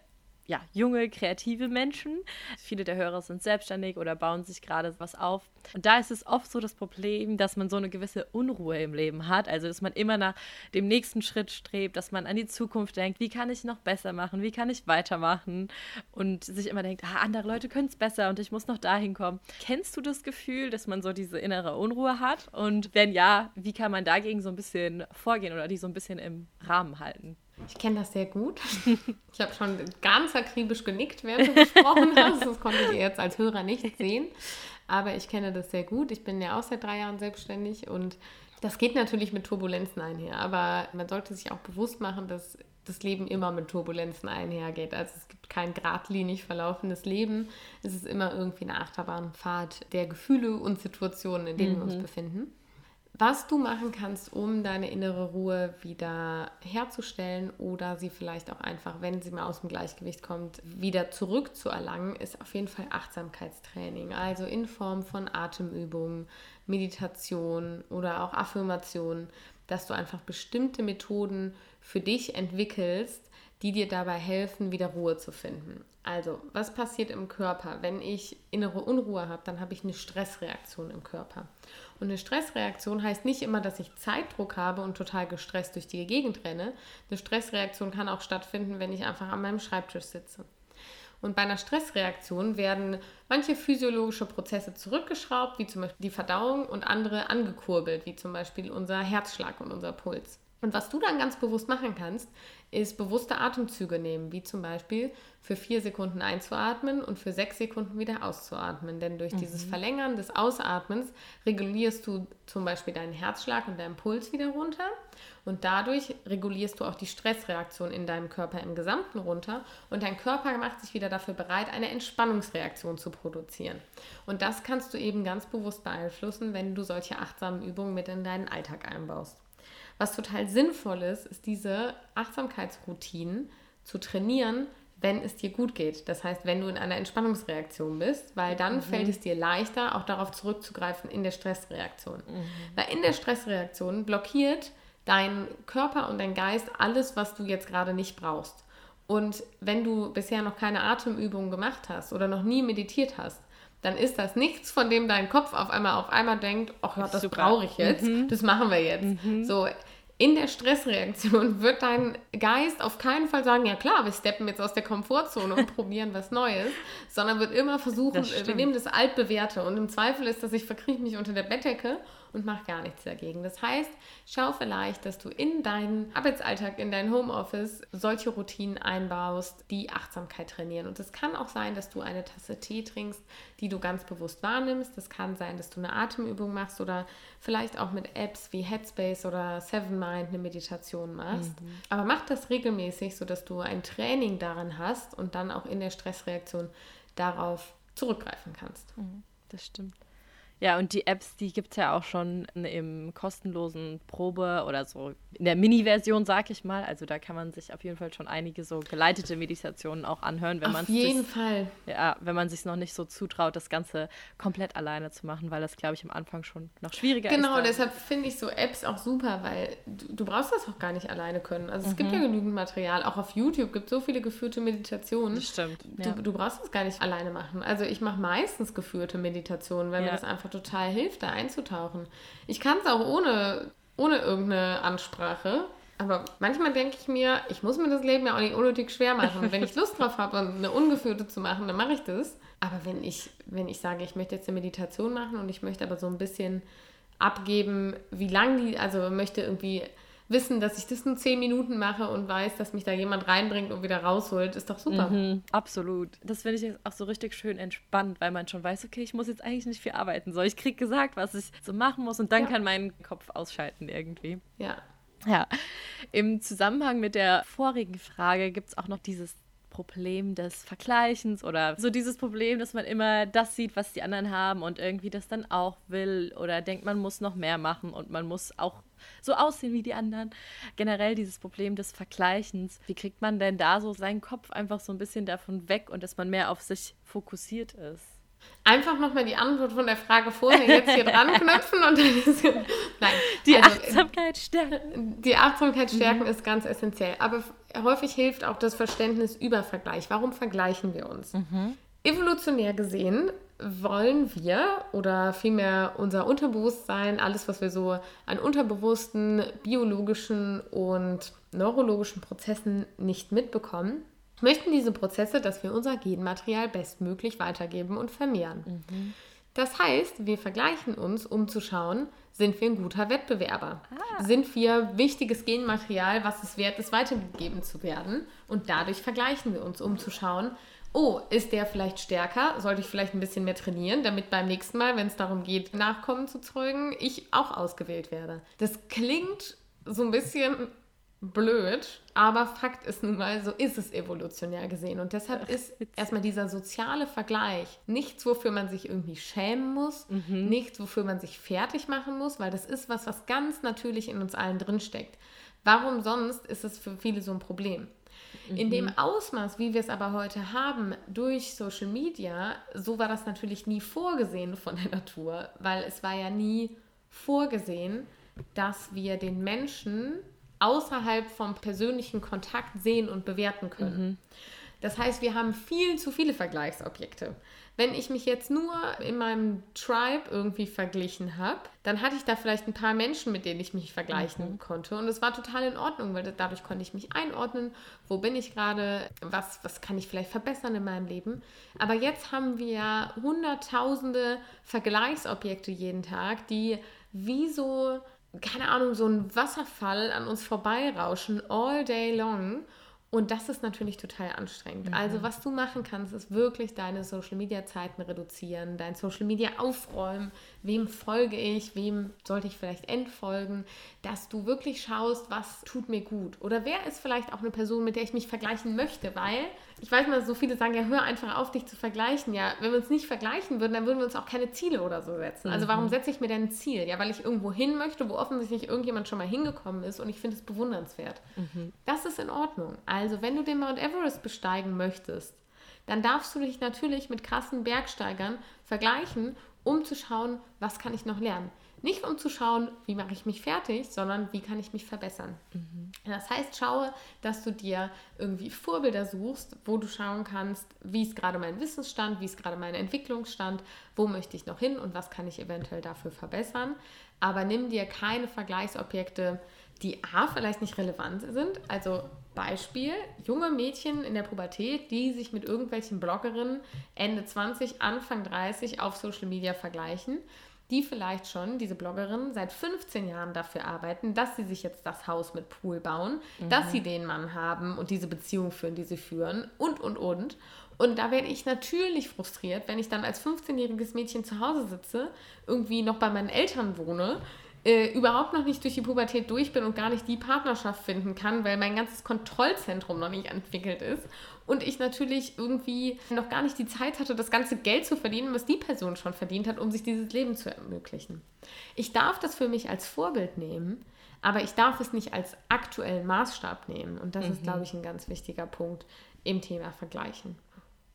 ja, junge, kreative Menschen. Viele der Hörer sind selbstständig oder bauen sich gerade was auf. Und da ist es oft so das Problem, dass man so eine gewisse Unruhe im Leben hat. Also, dass man immer nach dem nächsten Schritt strebt, dass man an die Zukunft denkt, wie kann ich noch besser machen, wie kann ich weitermachen und sich immer denkt, ah, andere Leute können es besser und ich muss noch dahin kommen. Kennst du das Gefühl, dass man so diese innere Unruhe hat? Und wenn ja, wie kann man dagegen so ein bisschen vorgehen oder die so ein bisschen im Rahmen halten? Ich kenne das sehr gut. Ich habe schon ganz akribisch genickt, während du gesprochen hast. Das konntet ihr jetzt als Hörer nicht sehen. Aber ich kenne das sehr gut. Ich bin ja auch seit drei Jahren selbstständig und das geht natürlich mit Turbulenzen einher. Aber man sollte sich auch bewusst machen, dass das Leben immer mit Turbulenzen einhergeht. Also es gibt kein geradlinig verlaufendes Leben. Es ist immer irgendwie eine Achterbahnfahrt der Gefühle und Situationen, in denen mhm. wir uns mhm. befinden was du machen kannst, um deine innere Ruhe wieder herzustellen oder sie vielleicht auch einfach, wenn sie mal aus dem Gleichgewicht kommt, wieder zurückzuerlangen, ist auf jeden Fall Achtsamkeitstraining. Also in Form von Atemübungen, Meditation oder auch Affirmationen, dass du einfach bestimmte Methoden für dich entwickelst, die dir dabei helfen, wieder Ruhe zu finden. Also, was passiert im Körper? Wenn ich innere Unruhe habe, dann habe ich eine Stressreaktion im Körper. Und eine Stressreaktion heißt nicht immer, dass ich Zeitdruck habe und total gestresst durch die Gegend renne. Eine Stressreaktion kann auch stattfinden, wenn ich einfach an meinem Schreibtisch sitze. Und bei einer Stressreaktion werden manche physiologische Prozesse zurückgeschraubt, wie zum Beispiel die Verdauung, und andere angekurbelt, wie zum Beispiel unser Herzschlag und unser Puls. Und was du dann ganz bewusst machen kannst, ist bewusste Atemzüge nehmen, wie zum Beispiel für vier Sekunden einzuatmen und für sechs Sekunden wieder auszuatmen. Denn durch mhm. dieses Verlängern des Ausatmens regulierst du zum Beispiel deinen Herzschlag und deinen Puls wieder runter und dadurch regulierst du auch die Stressreaktion in deinem Körper im Gesamten runter und dein Körper macht sich wieder dafür bereit, eine Entspannungsreaktion zu produzieren. Und das kannst du eben ganz bewusst beeinflussen, wenn du solche achtsamen Übungen mit in deinen Alltag einbaust. Was total sinnvoll ist, ist diese Achtsamkeitsroutinen zu trainieren, wenn es dir gut geht. Das heißt, wenn du in einer Entspannungsreaktion bist, weil dann mhm. fällt es dir leichter, auch darauf zurückzugreifen in der Stressreaktion. Mhm. Weil in der Stressreaktion blockiert dein Körper und dein Geist alles, was du jetzt gerade nicht brauchst. Und wenn du bisher noch keine Atemübungen gemacht hast oder noch nie meditiert hast, dann ist das nichts, von dem dein Kopf auf einmal auf einmal denkt, ach ja, das brauche ich jetzt, mhm. das machen wir jetzt. Mhm. So, in der Stressreaktion wird dein Geist auf keinen Fall sagen, ja klar, wir steppen jetzt aus der Komfortzone und probieren was Neues, sondern wird immer versuchen, wir nehmen das Altbewährte. Und im Zweifel ist, dass ich verkriege mich unter der Bettdecke und mach gar nichts dagegen. Das heißt, schau vielleicht, dass du in deinen Arbeitsalltag, in dein Homeoffice solche Routinen einbaust, die Achtsamkeit trainieren. Und es kann auch sein, dass du eine Tasse Tee trinkst, die du ganz bewusst wahrnimmst. Das kann sein, dass du eine Atemübung machst oder vielleicht auch mit Apps wie Headspace oder Seven Mind eine Meditation machst. Mhm. Aber mach das regelmäßig, sodass du ein Training darin hast und dann auch in der Stressreaktion darauf zurückgreifen kannst. Mhm, das stimmt. Ja, und die Apps, die gibt es ja auch schon im kostenlosen Probe oder so in der Mini-Version, sag ich mal. Also da kann man sich auf jeden Fall schon einige so geleitete Meditationen auch anhören, wenn man Auf jeden Fall. Ja, wenn man sich noch nicht so zutraut, das Ganze komplett alleine zu machen, weil das, glaube ich, am Anfang schon noch schwieriger genau, ist. Genau, deshalb finde ich so Apps auch super, weil du, du, brauchst das auch gar nicht alleine können. Also es mhm. gibt ja genügend Material. Auch auf YouTube gibt es so viele geführte Meditationen. Das stimmt. Ja. Du, du brauchst das gar nicht alleine machen. Also ich mache meistens geführte Meditationen, weil ja. mir das einfach total hilft, da einzutauchen. Ich kann es auch ohne, ohne irgendeine Ansprache. Aber manchmal denke ich mir, ich muss mir das Leben ja auch nicht unnötig schwer machen. Und wenn ich Lust drauf habe, eine ungeführte zu machen, dann mache ich das. Aber wenn ich, wenn ich sage, ich möchte jetzt eine Meditation machen und ich möchte aber so ein bisschen abgeben, wie lange die, also möchte irgendwie wissen, dass ich das in zehn Minuten mache und weiß, dass mich da jemand reinbringt und wieder rausholt, ist doch super. Mhm, absolut. Das finde ich auch so richtig schön entspannt, weil man schon weiß, okay, ich muss jetzt eigentlich nicht viel arbeiten. So, ich kriege gesagt, was ich so machen muss und dann ja. kann mein Kopf ausschalten irgendwie. Ja. Ja. Im Zusammenhang mit der vorigen Frage gibt es auch noch dieses Problem des Vergleichens oder so dieses Problem, dass man immer das sieht, was die anderen haben und irgendwie das dann auch will oder denkt, man muss noch mehr machen und man muss auch so aussehen wie die anderen. Generell dieses Problem des Vergleichens. Wie kriegt man denn da so seinen Kopf einfach so ein bisschen davon weg und dass man mehr auf sich fokussiert ist? Einfach nochmal die Antwort von der Frage vorher jetzt hier dran knüpfen und dann ist Nein. Die also, Achtsamkeit stärken. Die Achtsamkeit stärken mhm. ist ganz essentiell. Aber häufig hilft auch das Verständnis über Vergleich. Warum vergleichen wir uns? Mhm. Evolutionär gesehen wollen wir oder vielmehr unser Unterbewusstsein, alles, was wir so an unterbewussten, biologischen und neurologischen Prozessen nicht mitbekommen, möchten diese Prozesse, dass wir unser Genmaterial bestmöglich weitergeben und vermehren. Mhm. Das heißt, wir vergleichen uns, um zu schauen, sind wir ein guter Wettbewerber? Ah. Sind wir wichtiges Genmaterial, was es wert ist, weitergegeben zu werden? Und dadurch vergleichen wir uns, um zu schauen, oh, ist der vielleicht stärker? Sollte ich vielleicht ein bisschen mehr trainieren, damit beim nächsten Mal, wenn es darum geht, Nachkommen zu zeugen, ich auch ausgewählt werde. Das klingt so ein bisschen blöd, aber Fakt ist nun mal, so ist es evolutionär gesehen. Und deshalb ist erstmal dieser soziale Vergleich nichts, wofür man sich irgendwie schämen muss, mhm. nichts, wofür man sich fertig machen muss, weil das ist was, was ganz natürlich in uns allen drinsteckt. Warum sonst ist es für viele so ein Problem? In dem mhm. Ausmaß, wie wir es aber heute haben, durch Social Media, so war das natürlich nie vorgesehen von der Natur, weil es war ja nie vorgesehen, dass wir den Menschen außerhalb vom persönlichen Kontakt sehen und bewerten können. Mhm. Das heißt, wir haben viel zu viele Vergleichsobjekte. Wenn ich mich jetzt nur in meinem Tribe irgendwie verglichen habe, dann hatte ich da vielleicht ein paar Menschen, mit denen ich mich vergleichen mhm. konnte. Und es war total in Ordnung, weil dadurch konnte ich mich einordnen, wo bin ich gerade, was, was kann ich vielleicht verbessern in meinem Leben. Aber jetzt haben wir hunderttausende Vergleichsobjekte jeden Tag, die wie so, keine Ahnung, so ein Wasserfall an uns vorbeirauschen, all day long. Und das ist natürlich total anstrengend. Mhm. Also was du machen kannst, ist wirklich deine Social-Media-Zeiten reduzieren, dein Social-Media aufräumen, wem folge ich, wem sollte ich vielleicht entfolgen, dass du wirklich schaust, was tut mir gut. Oder wer ist vielleicht auch eine Person, mit der ich mich vergleichen möchte, weil ich weiß mal, so viele sagen, ja, hör einfach auf, dich zu vergleichen. Ja, wenn wir uns nicht vergleichen würden, dann würden wir uns auch keine Ziele oder so setzen. Also warum mhm. setze ich mir denn ein Ziel? Ja, weil ich irgendwo hin möchte, wo offensichtlich irgendjemand schon mal hingekommen ist und ich finde es bewundernswert. Mhm. Das ist in Ordnung. Also wenn du den Mount Everest besteigen möchtest, dann darfst du dich natürlich mit krassen Bergsteigern vergleichen, um zu schauen, was kann ich noch lernen. Nicht um zu schauen, wie mache ich mich fertig, sondern wie kann ich mich verbessern. Mhm. Das heißt, schaue, dass du dir irgendwie Vorbilder suchst, wo du schauen kannst, wie ist gerade mein Wissensstand, wie ist gerade mein Entwicklungsstand, wo möchte ich noch hin und was kann ich eventuell dafür verbessern. Aber nimm dir keine Vergleichsobjekte, die A, vielleicht nicht relevant sind. Also Beispiel, junge Mädchen in der Pubertät, die sich mit irgendwelchen Bloggerinnen Ende 20, Anfang 30 auf Social Media vergleichen die vielleicht schon, diese Bloggerinnen, seit 15 Jahren dafür arbeiten, dass sie sich jetzt das Haus mit Pool bauen, mhm. dass sie den Mann haben und diese Beziehung führen, die sie führen und, und, und. Und da werde ich natürlich frustriert, wenn ich dann als 15-jähriges Mädchen zu Hause sitze, irgendwie noch bei meinen Eltern wohne, äh, überhaupt noch nicht durch die Pubertät durch bin und gar nicht die Partnerschaft finden kann, weil mein ganzes Kontrollzentrum noch nicht entwickelt ist und ich natürlich irgendwie noch gar nicht die Zeit hatte, das ganze Geld zu verdienen, was die Person schon verdient hat, um sich dieses Leben zu ermöglichen. Ich darf das für mich als Vorbild nehmen, aber ich darf es nicht als aktuellen Maßstab nehmen. Und das mhm. ist, glaube ich, ein ganz wichtiger Punkt im Thema Vergleichen.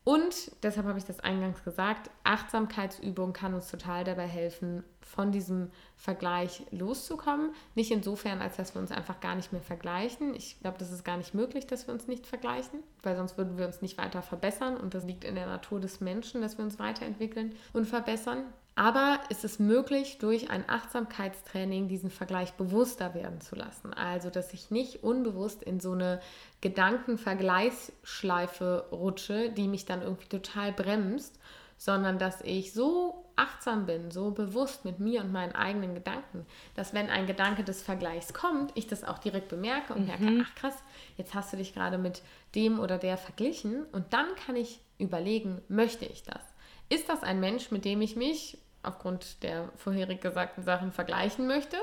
Und deshalb habe ich das eingangs gesagt, Achtsamkeitsübung kann uns total dabei helfen, von diesem Vergleich loszukommen. Nicht insofern, als dass wir uns einfach gar nicht mehr vergleichen. Ich glaube, das ist gar nicht möglich, dass wir uns nicht vergleichen, weil sonst würden wir uns nicht weiter verbessern. Und das liegt in der Natur des Menschen, dass wir uns weiterentwickeln und verbessern. Aber ist es möglich, durch ein Achtsamkeitstraining diesen Vergleich bewusster werden zu lassen? Also, dass ich nicht unbewusst in so eine Gedankenvergleichsschleife rutsche, die mich dann irgendwie total bremst, sondern dass ich so achtsam bin, so bewusst mit mir und meinen eigenen Gedanken, dass wenn ein Gedanke des Vergleichs kommt, ich das auch direkt bemerke und mhm. merke, ach krass, jetzt hast du dich gerade mit dem oder der verglichen und dann kann ich überlegen, möchte ich das? Ist das ein Mensch, mit dem ich mich aufgrund der vorherig gesagten Sachen vergleichen möchte?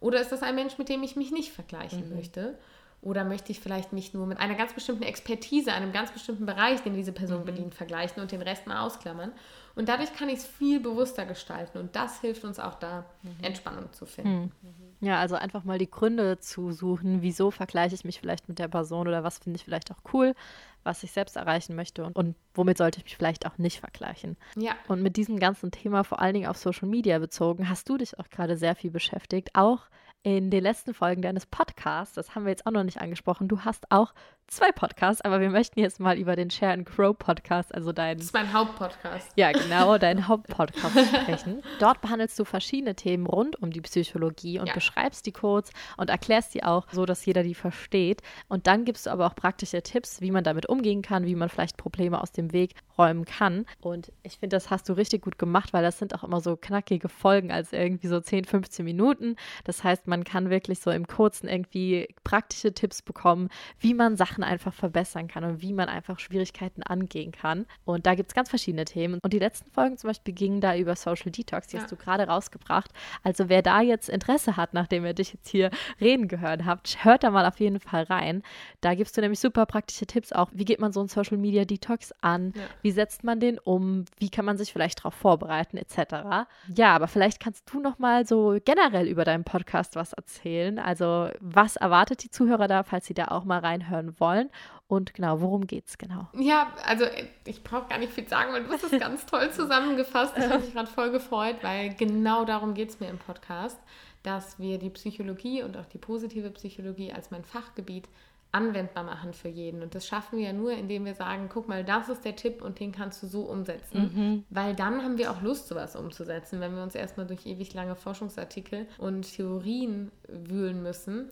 Oder ist das ein Mensch, mit dem ich mich nicht vergleichen mhm. möchte? Oder möchte ich vielleicht mich nur mit einer ganz bestimmten Expertise, einem ganz bestimmten Bereich, den diese Person mhm. bedient, vergleichen und den Rest mal ausklammern? Und dadurch kann ich es viel bewusster gestalten. Und das hilft uns auch da, mhm. Entspannung zu finden. Mhm. Ja, also einfach mal die Gründe zu suchen, wieso vergleiche ich mich vielleicht mit der Person oder was finde ich vielleicht auch cool, was ich selbst erreichen möchte und, und womit sollte ich mich vielleicht auch nicht vergleichen. Ja. Und mit diesem ganzen Thema vor allen Dingen auf Social Media bezogen, hast du dich auch gerade sehr viel beschäftigt, auch in den letzten Folgen deines Podcasts, das haben wir jetzt auch noch nicht angesprochen, du hast auch zwei Podcasts, aber wir möchten jetzt mal über den Share and Grow Podcast, also dein. Das ist mein Hauptpodcast. Ja, genau, dein Hauptpodcast sprechen. Dort behandelst du verschiedene Themen rund um die Psychologie und ja. beschreibst die kurz und erklärst die auch so, dass jeder die versteht. Und dann gibst du aber auch praktische Tipps, wie man damit umgehen kann, wie man vielleicht Probleme aus dem Weg räumen kann. Und ich finde, das hast du richtig gut gemacht, weil das sind auch immer so knackige Folgen, also irgendwie so 10, 15 Minuten. Das heißt, man kann wirklich so im Kurzen irgendwie praktische Tipps bekommen, wie man Sachen Sachen einfach verbessern kann und wie man einfach Schwierigkeiten angehen kann. Und da gibt es ganz verschiedene Themen. Und die letzten Folgen zum Beispiel gingen da über Social Detox, die ja. hast du gerade rausgebracht. Also wer da jetzt Interesse hat, nachdem ihr dich jetzt hier reden gehört habt, hört da mal auf jeden Fall rein. Da gibst du nämlich super praktische Tipps auch. Wie geht man so einen Social Media Detox an? Ja. Wie setzt man den um? Wie kann man sich vielleicht darauf vorbereiten, etc. Ja, aber vielleicht kannst du noch mal so generell über deinen Podcast was erzählen. Also was erwartet die Zuhörer da, falls sie da auch mal reinhören wollen? Wollen. Und genau, worum geht es genau? Ja, also ich brauche gar nicht viel sagen, weil du hast es ganz toll zusammengefasst. Ich habe mich gerade voll gefreut, weil genau darum geht es mir im Podcast, dass wir die Psychologie und auch die positive Psychologie als mein Fachgebiet anwendbar machen für jeden. Und das schaffen wir ja nur, indem wir sagen, guck mal, das ist der Tipp und den kannst du so umsetzen. Mhm. Weil dann haben wir auch Lust, sowas umzusetzen. Wenn wir uns erstmal durch ewig lange Forschungsartikel und Theorien wühlen müssen,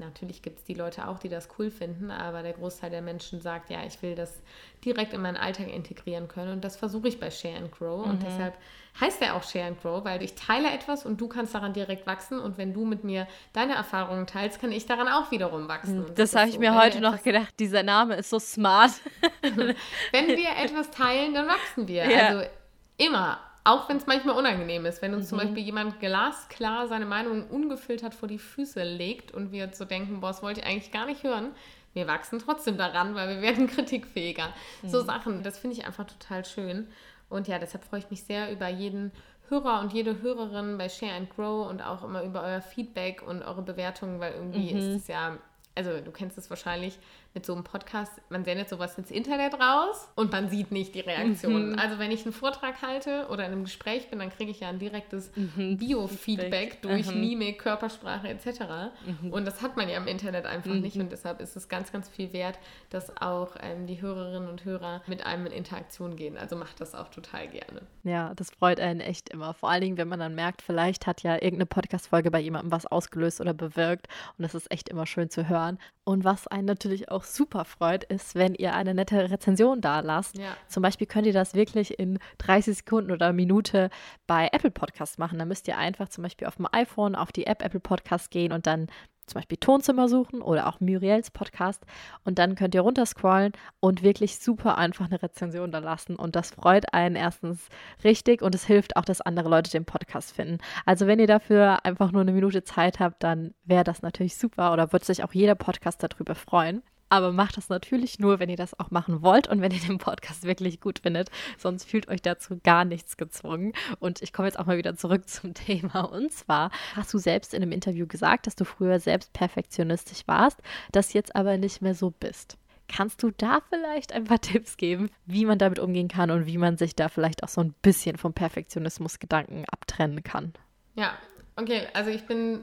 Natürlich gibt es die Leute auch, die das cool finden, aber der Großteil der Menschen sagt, ja, ich will das direkt in meinen Alltag integrieren können und das versuche ich bei Share and Grow mhm. und deshalb heißt er auch Share and Grow, weil ich teile etwas und du kannst daran direkt wachsen und wenn du mit mir deine Erfahrungen teilst, kann ich daran auch wiederum wachsen. Und das, das habe ich so, mir heute noch gedacht, dieser Name ist so smart. wenn wir etwas teilen, dann wachsen wir. Ja. Also immer auch wenn es manchmal unangenehm ist, wenn uns mhm. zum Beispiel jemand glasklar seine Meinung ungefiltert vor die Füße legt und wir so denken, boah, das wollte ich eigentlich gar nicht hören. Wir wachsen trotzdem daran, weil wir werden kritikfähiger. Mhm. So Sachen, das finde ich einfach total schön. Und ja, deshalb freue ich mich sehr über jeden Hörer und jede Hörerin bei Share and Grow und auch immer über euer Feedback und eure Bewertungen, weil irgendwie mhm. ist es ja, also du kennst es wahrscheinlich, mit so einem Podcast, man sendet sowas ins Internet raus und man sieht nicht die Reaktionen. Mhm. Also wenn ich einen Vortrag halte oder in einem Gespräch bin, dann kriege ich ja ein direktes mhm. Biofeedback durch mhm. Mimik, Körpersprache etc. Mhm. Und das hat man ja im Internet einfach nicht mhm. und deshalb ist es ganz, ganz viel wert, dass auch ähm, die Hörerinnen und Hörer mit einem in Interaktion gehen. Also macht das auch total gerne. Ja, das freut einen echt immer. Vor allen Dingen, wenn man dann merkt, vielleicht hat ja irgendeine Podcast-Folge bei jemandem was ausgelöst oder bewirkt und das ist echt immer schön zu hören. Und was einen natürlich auch super freut, ist, wenn ihr eine nette Rezension da lasst. Ja. Zum Beispiel könnt ihr das wirklich in 30 Sekunden oder Minute bei Apple Podcasts machen. Da müsst ihr einfach zum Beispiel auf dem iPhone auf die App Apple Podcasts gehen und dann zum Beispiel Tonzimmer suchen oder auch Muriels Podcast und dann könnt ihr runterscrollen und wirklich super einfach eine Rezension da lassen und das freut einen erstens richtig und es hilft auch, dass andere Leute den Podcast finden. Also wenn ihr dafür einfach nur eine Minute Zeit habt, dann wäre das natürlich super oder wird sich auch jeder Podcast darüber freuen. Aber macht das natürlich nur, wenn ihr das auch machen wollt und wenn ihr den Podcast wirklich gut findet. Sonst fühlt euch dazu gar nichts gezwungen. Und ich komme jetzt auch mal wieder zurück zum Thema. Und zwar hast du selbst in einem Interview gesagt, dass du früher selbst perfektionistisch warst, das jetzt aber nicht mehr so bist. Kannst du da vielleicht ein paar Tipps geben, wie man damit umgehen kann und wie man sich da vielleicht auch so ein bisschen vom Perfektionismus-Gedanken abtrennen kann? Ja, okay, also ich bin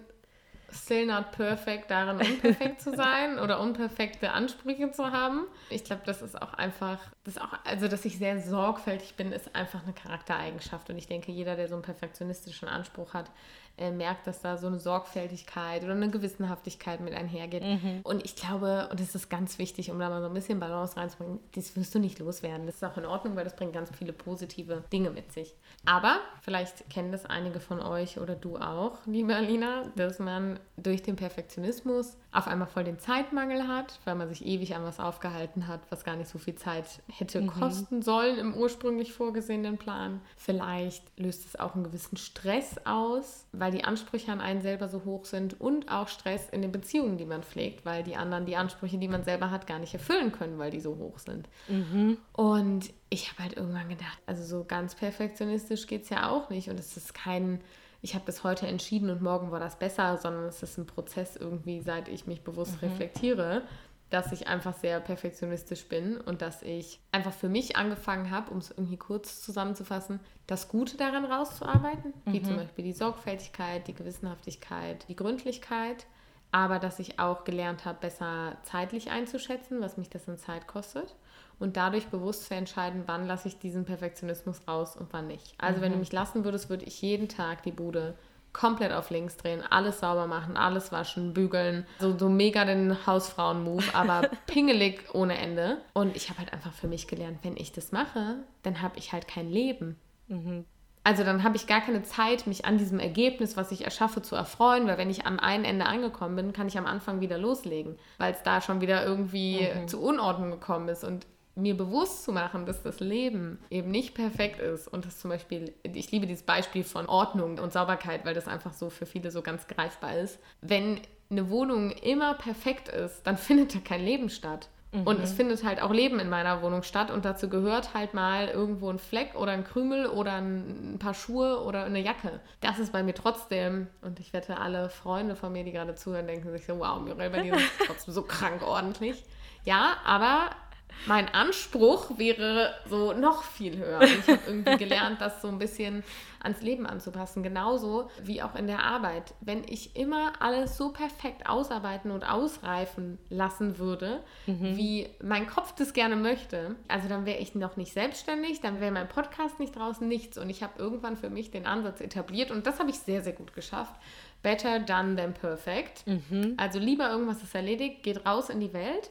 still not perfect darin, unperfekt zu sein oder unperfekte Ansprüche zu haben. Ich glaube, das ist auch einfach, das auch, also dass ich sehr sorgfältig bin, ist einfach eine Charaktereigenschaft. Und ich denke, jeder, der so einen perfektionistischen Anspruch hat, äh, merkt, dass da so eine Sorgfältigkeit oder eine Gewissenhaftigkeit mit einhergeht. Mhm. Und ich glaube, und das ist ganz wichtig, um da mal so ein bisschen Balance reinzubringen, das wirst du nicht loswerden. Das ist auch in Ordnung, weil das bringt ganz viele positive Dinge mit sich. Aber vielleicht kennen das einige von euch oder du auch, liebe Alina, dass man durch den Perfektionismus auf einmal voll den Zeitmangel hat, weil man sich ewig an was aufgehalten hat, was gar nicht so viel Zeit hätte mhm. kosten sollen im ursprünglich vorgesehenen Plan. Vielleicht löst es auch einen gewissen Stress aus, weil die Ansprüche an einen selber so hoch sind und auch Stress in den Beziehungen, die man pflegt, weil die anderen die Ansprüche, die man selber hat, gar nicht erfüllen können, weil die so hoch sind. Mhm. Und ich habe halt irgendwann gedacht, also so ganz perfektionistisch geht es ja auch nicht und es ist kein ich habe das heute entschieden und morgen war das besser, sondern es ist ein Prozess irgendwie, seit ich mich bewusst mhm. reflektiere dass ich einfach sehr perfektionistisch bin und dass ich einfach für mich angefangen habe, um es irgendwie kurz zusammenzufassen, das Gute daran rauszuarbeiten, mhm. wie zum Beispiel die Sorgfältigkeit, die Gewissenhaftigkeit, die Gründlichkeit, aber dass ich auch gelernt habe, besser zeitlich einzuschätzen, was mich das in Zeit kostet und dadurch bewusst zu entscheiden, wann lasse ich diesen Perfektionismus raus und wann nicht. Also mhm. wenn du mhm. mich lassen würdest, würde ich jeden Tag die Bude komplett auf links drehen, alles sauber machen, alles waschen, bügeln. So, so mega den Hausfrauen-Move, aber pingelig ohne Ende. Und ich habe halt einfach für mich gelernt, wenn ich das mache, dann habe ich halt kein Leben. Mhm. Also dann habe ich gar keine Zeit, mich an diesem Ergebnis, was ich erschaffe, zu erfreuen, weil wenn ich am einen Ende angekommen bin, kann ich am Anfang wieder loslegen, weil es da schon wieder irgendwie mhm. zu Unordnung gekommen ist. Und mir bewusst zu machen, dass das Leben eben nicht perfekt ist und das zum Beispiel, ich liebe dieses Beispiel von Ordnung und Sauberkeit, weil das einfach so für viele so ganz greifbar ist. Wenn eine Wohnung immer perfekt ist, dann findet da kein Leben statt. Mhm. Und es findet halt auch Leben in meiner Wohnung statt und dazu gehört halt mal irgendwo ein Fleck oder ein Krümel oder ein paar Schuhe oder eine Jacke. Das ist bei mir trotzdem, und ich wette, alle Freunde von mir, die gerade zuhören, denken sich so, wow, Mirel, bei dir ist trotzdem so krank ordentlich. Ja, aber Mein Anspruch wäre so noch viel höher. Und ich habe irgendwie gelernt, das so ein bisschen ans Leben anzupassen. Genauso wie auch in der Arbeit. Wenn ich immer alles so perfekt ausarbeiten und ausreifen lassen würde, mhm. wie mein Kopf das gerne möchte, also dann wäre ich noch nicht selbstständig, dann wäre mein Podcast nicht draußen, nichts. Und ich habe irgendwann für mich den Ansatz etabliert und das habe ich sehr, sehr gut geschafft. Better done than perfect. Mhm. Also lieber irgendwas ist erledigt, geht raus in die Welt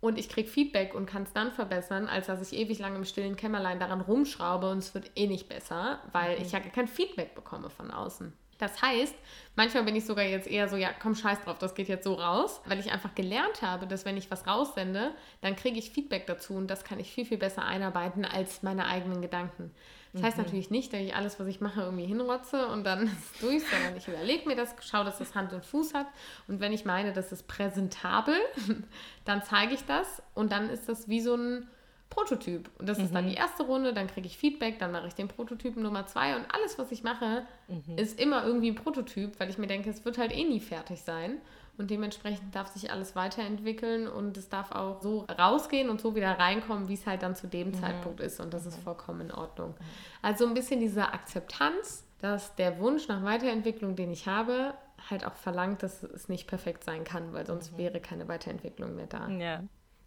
und ich kriege Feedback und kann es dann verbessern, als dass ich ewig lange im stillen Kämmerlein daran rumschraube und es wird eh nicht besser, weil okay. ich ja kein Feedback bekomme von außen. Das heißt, manchmal bin ich sogar jetzt eher so, ja, komm, scheiß drauf, das geht jetzt so raus, weil ich einfach gelernt habe, dass wenn ich was raussende, dann kriege ich Feedback dazu und das kann ich viel, viel besser einarbeiten als meine eigenen Gedanken. Das mhm. heißt natürlich nicht, dass ich alles, was ich mache, irgendwie hinrotze und dann ist es durch, sondern ich überlege mir das, schaue, dass das Hand und Fuß hat. Und wenn ich meine, das ist präsentabel, dann zeige ich das und dann ist das wie so ein Prototyp. Und das mhm. ist dann mhm. die erste Runde, dann kriege ich Feedback, dann mache ich den Prototypen Nummer zwei und alles, was ich mache, mhm. ist immer irgendwie ein Prototyp, weil ich mir denke, es wird halt eh nie fertig sein. Und dementsprechend darf sich alles weiterentwickeln und es darf auch so rausgehen und so wieder reinkommen, wie es halt dann zu dem mhm. Zeitpunkt ist. Und das ist vollkommen in Ordnung. Also ein bisschen diese Akzeptanz, dass der Wunsch nach Weiterentwicklung, den ich habe, halt auch verlangt, dass es nicht perfekt sein kann, weil sonst mhm. wäre keine Weiterentwicklung mehr da. Ja.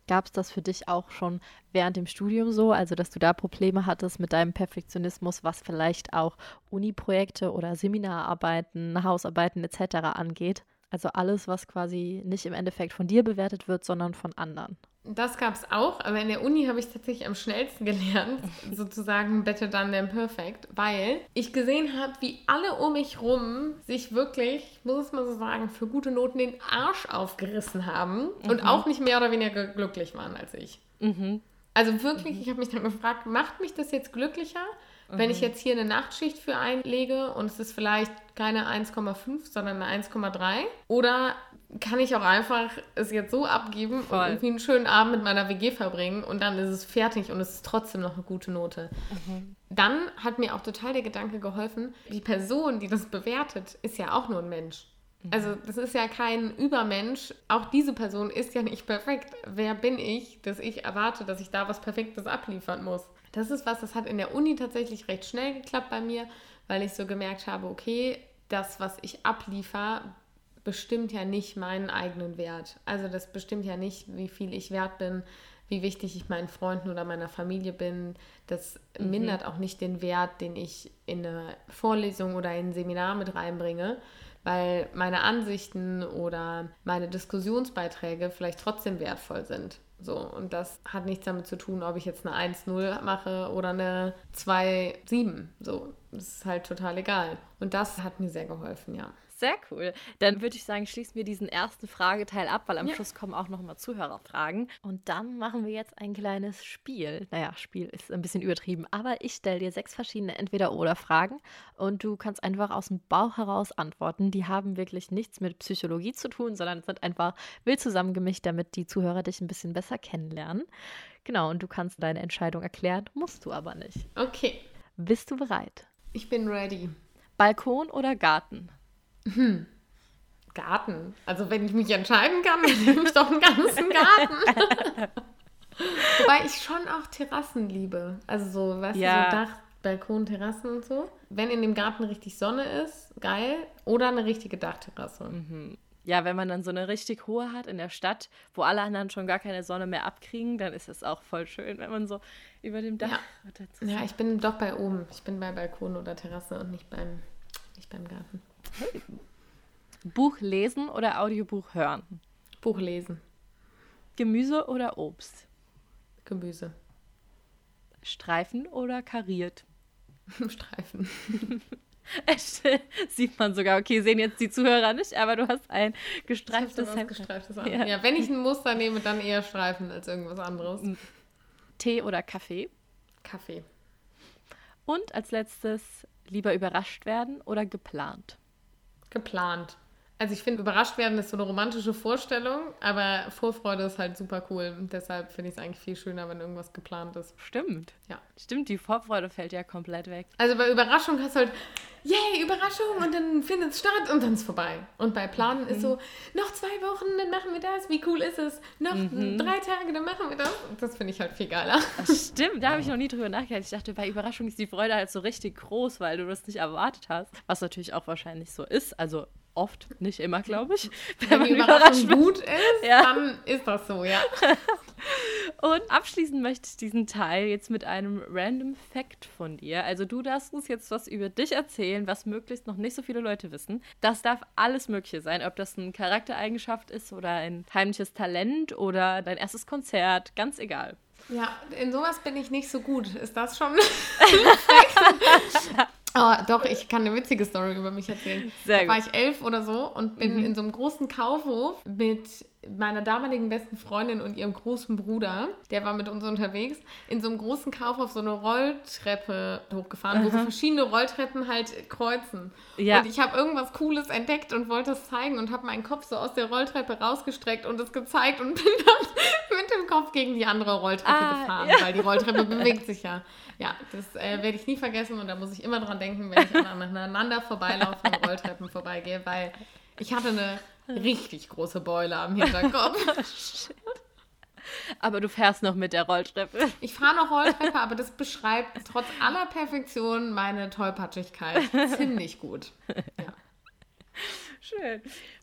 Gab es das für dich auch schon während dem Studium so, also dass du da Probleme hattest mit deinem Perfektionismus, was vielleicht auch Uni-Projekte oder Seminararbeiten, Hausarbeiten etc. angeht? Also alles, was quasi nicht im Endeffekt von dir bewertet wird, sondern von anderen. Das gab es auch, aber in der Uni habe ich tatsächlich am schnellsten gelernt, sozusagen better done than perfect, weil ich gesehen habe, wie alle um mich rum sich wirklich, ich muss es mal so sagen, für gute Noten den Arsch aufgerissen haben mhm. und auch nicht mehr oder weniger glücklich waren als ich. Mhm. Also wirklich, mhm. ich habe mich dann gefragt, macht mich das jetzt glücklicher? Wenn ich mhm. jetzt hier eine Nachtschicht für einlege und es ist vielleicht keine 1,5, sondern eine 1,3. Oder kann ich auch einfach es jetzt so abgeben Voll. und irgendwie einen schönen Abend mit meiner WG verbringen und dann ist es fertig und es ist trotzdem noch eine gute Note. Mhm. Dann hat mir auch total der Gedanke geholfen, die Person, die das bewertet, ist ja auch nur ein Mensch. Mhm. Also das ist ja kein Übermensch. Auch diese Person ist ja nicht perfekt. Wer bin ich, dass ich erwarte, dass ich da was Perfektes abliefern muss? Das ist was, das hat in der Uni tatsächlich recht schnell geklappt bei mir, weil ich so gemerkt habe, okay, das, was ich abliefer, bestimmt ja nicht meinen eigenen Wert. Also das bestimmt ja nicht, wie viel ich wert bin, wie wichtig ich meinen Freunden oder meiner Familie bin. Das mhm. mindert auch nicht den Wert, den ich in eine Vorlesung oder in ein Seminar mit reinbringe, weil meine Ansichten oder meine Diskussionsbeiträge vielleicht trotzdem wertvoll sind. So, und das hat nichts damit zu tun, ob ich jetzt eine 1-0 mache oder eine 2-7. So, das ist halt total egal. Und das hat mir sehr geholfen, ja. Sehr cool. Dann würde ich sagen, schließen wir diesen ersten Frageteil ab, weil am ja. Schluss kommen auch noch mal Zuhörerfragen. Und dann machen wir jetzt ein kleines Spiel. Naja, Spiel ist ein bisschen übertrieben, aber ich stelle dir sechs verschiedene Entweder-Oder-Fragen und du kannst einfach aus dem Bauch heraus antworten. Die haben wirklich nichts mit Psychologie zu tun, sondern sind einfach wild zusammengemischt, damit die Zuhörer dich ein bisschen besser kennenlernen. Genau, und du kannst deine Entscheidung erklären, musst du aber nicht. Okay. Bist du bereit? Ich bin ready. Balkon oder Garten? Hm. Garten. Also wenn ich mich entscheiden kann, dann nehme ich doch einen ganzen Garten. Wobei ich schon auch Terrassen liebe. Also so, weißt ja. du, so Dach, Balkon, Terrassen und so. Wenn in dem Garten richtig Sonne ist, geil. Oder eine richtige Dachterrasse. Mhm. Ja, wenn man dann so eine richtig hohe hat in der Stadt, wo alle anderen schon gar keine Sonne mehr abkriegen, dann ist es auch voll schön, wenn man so über dem Dach. Ja, ja ich bin doch bei oben. Ich bin bei Balkon oder Terrasse und nicht beim, nicht beim Garten. Buch lesen oder Audiobuch hören? Buch lesen. Gemüse oder Obst? Gemüse. Streifen oder kariert? Streifen. Sieht man sogar. Okay, sehen jetzt die Zuhörer nicht, aber du hast ein gestreiftes Hemd. Gestreiftes ja. ja, wenn ich ein Muster nehme, dann eher Streifen als irgendwas anderes. Tee oder Kaffee? Kaffee. Und als letztes, lieber überrascht werden oder geplant? Geplant. Also ich finde, überrascht werden ist so eine romantische Vorstellung, aber Vorfreude ist halt super cool. Und deshalb finde ich es eigentlich viel schöner, wenn irgendwas geplant ist. Stimmt. Ja. Stimmt, die Vorfreude fällt ja komplett weg. Also bei Überraschung hast du halt, yay, Überraschung und dann findet es statt und dann ist vorbei. Und bei Planen ist so, noch zwei Wochen, dann machen wir das. Wie cool ist es? Noch drei Tage, dann machen wir das. Das finde ich halt viel geiler. Stimmt, da habe ich noch nie drüber nachgedacht. Ich dachte, bei Überraschung ist die Freude halt so richtig groß, weil du das nicht erwartet hast. Was natürlich auch wahrscheinlich so ist. Also oft, nicht immer, glaube ich. Wenn die Überraschung gut ist, Ja. dann ist das so, ja. Und abschließen möchte ich diesen Teil jetzt mit einem random Fact von dir. Also du darfst uns jetzt was über dich erzählen, was möglichst noch nicht so viele Leute wissen. Das darf alles Mögliche sein, ob das eine Charaktereigenschaft ist oder ein heimliches Talent oder dein erstes Konzert, ganz egal. Ja, in sowas bin ich nicht so gut. Ist das schon? Oh, doch, ich kann eine witzige Story über mich erzählen. Sehr da war gut. ich elf oder so und bin in so einem großen Kaufhof mit meiner damaligen besten Freundin und ihrem großen Bruder, der war mit uns unterwegs, in so einem großen Kaufhof so eine Rolltreppe hochgefahren, wo so verschiedene Rolltreppen halt kreuzen. Ja. Und ich habe irgendwas Cooles entdeckt und wollte es zeigen und habe meinen Kopf so aus der Rolltreppe rausgestreckt und es gezeigt und bin dann mit dem Kopf gegen die andere Rolltreppe Ah, gefahren, ja. weil die Rolltreppe bewegt sich ja. Ja, das äh, werde ich nie vergessen und da muss ich immer dran denken, wenn ich aneinander vorbeilaufe und Rolltreppen vorbeigehe, weil ich hatte eine richtig große Beule am Hinterkopf. Aber du fährst noch mit der Rolltreppe. Ich fahre noch Rolltreppe, aber das beschreibt trotz aller Perfektion meine Tollpatschigkeit ziemlich gut. Ja. Schön.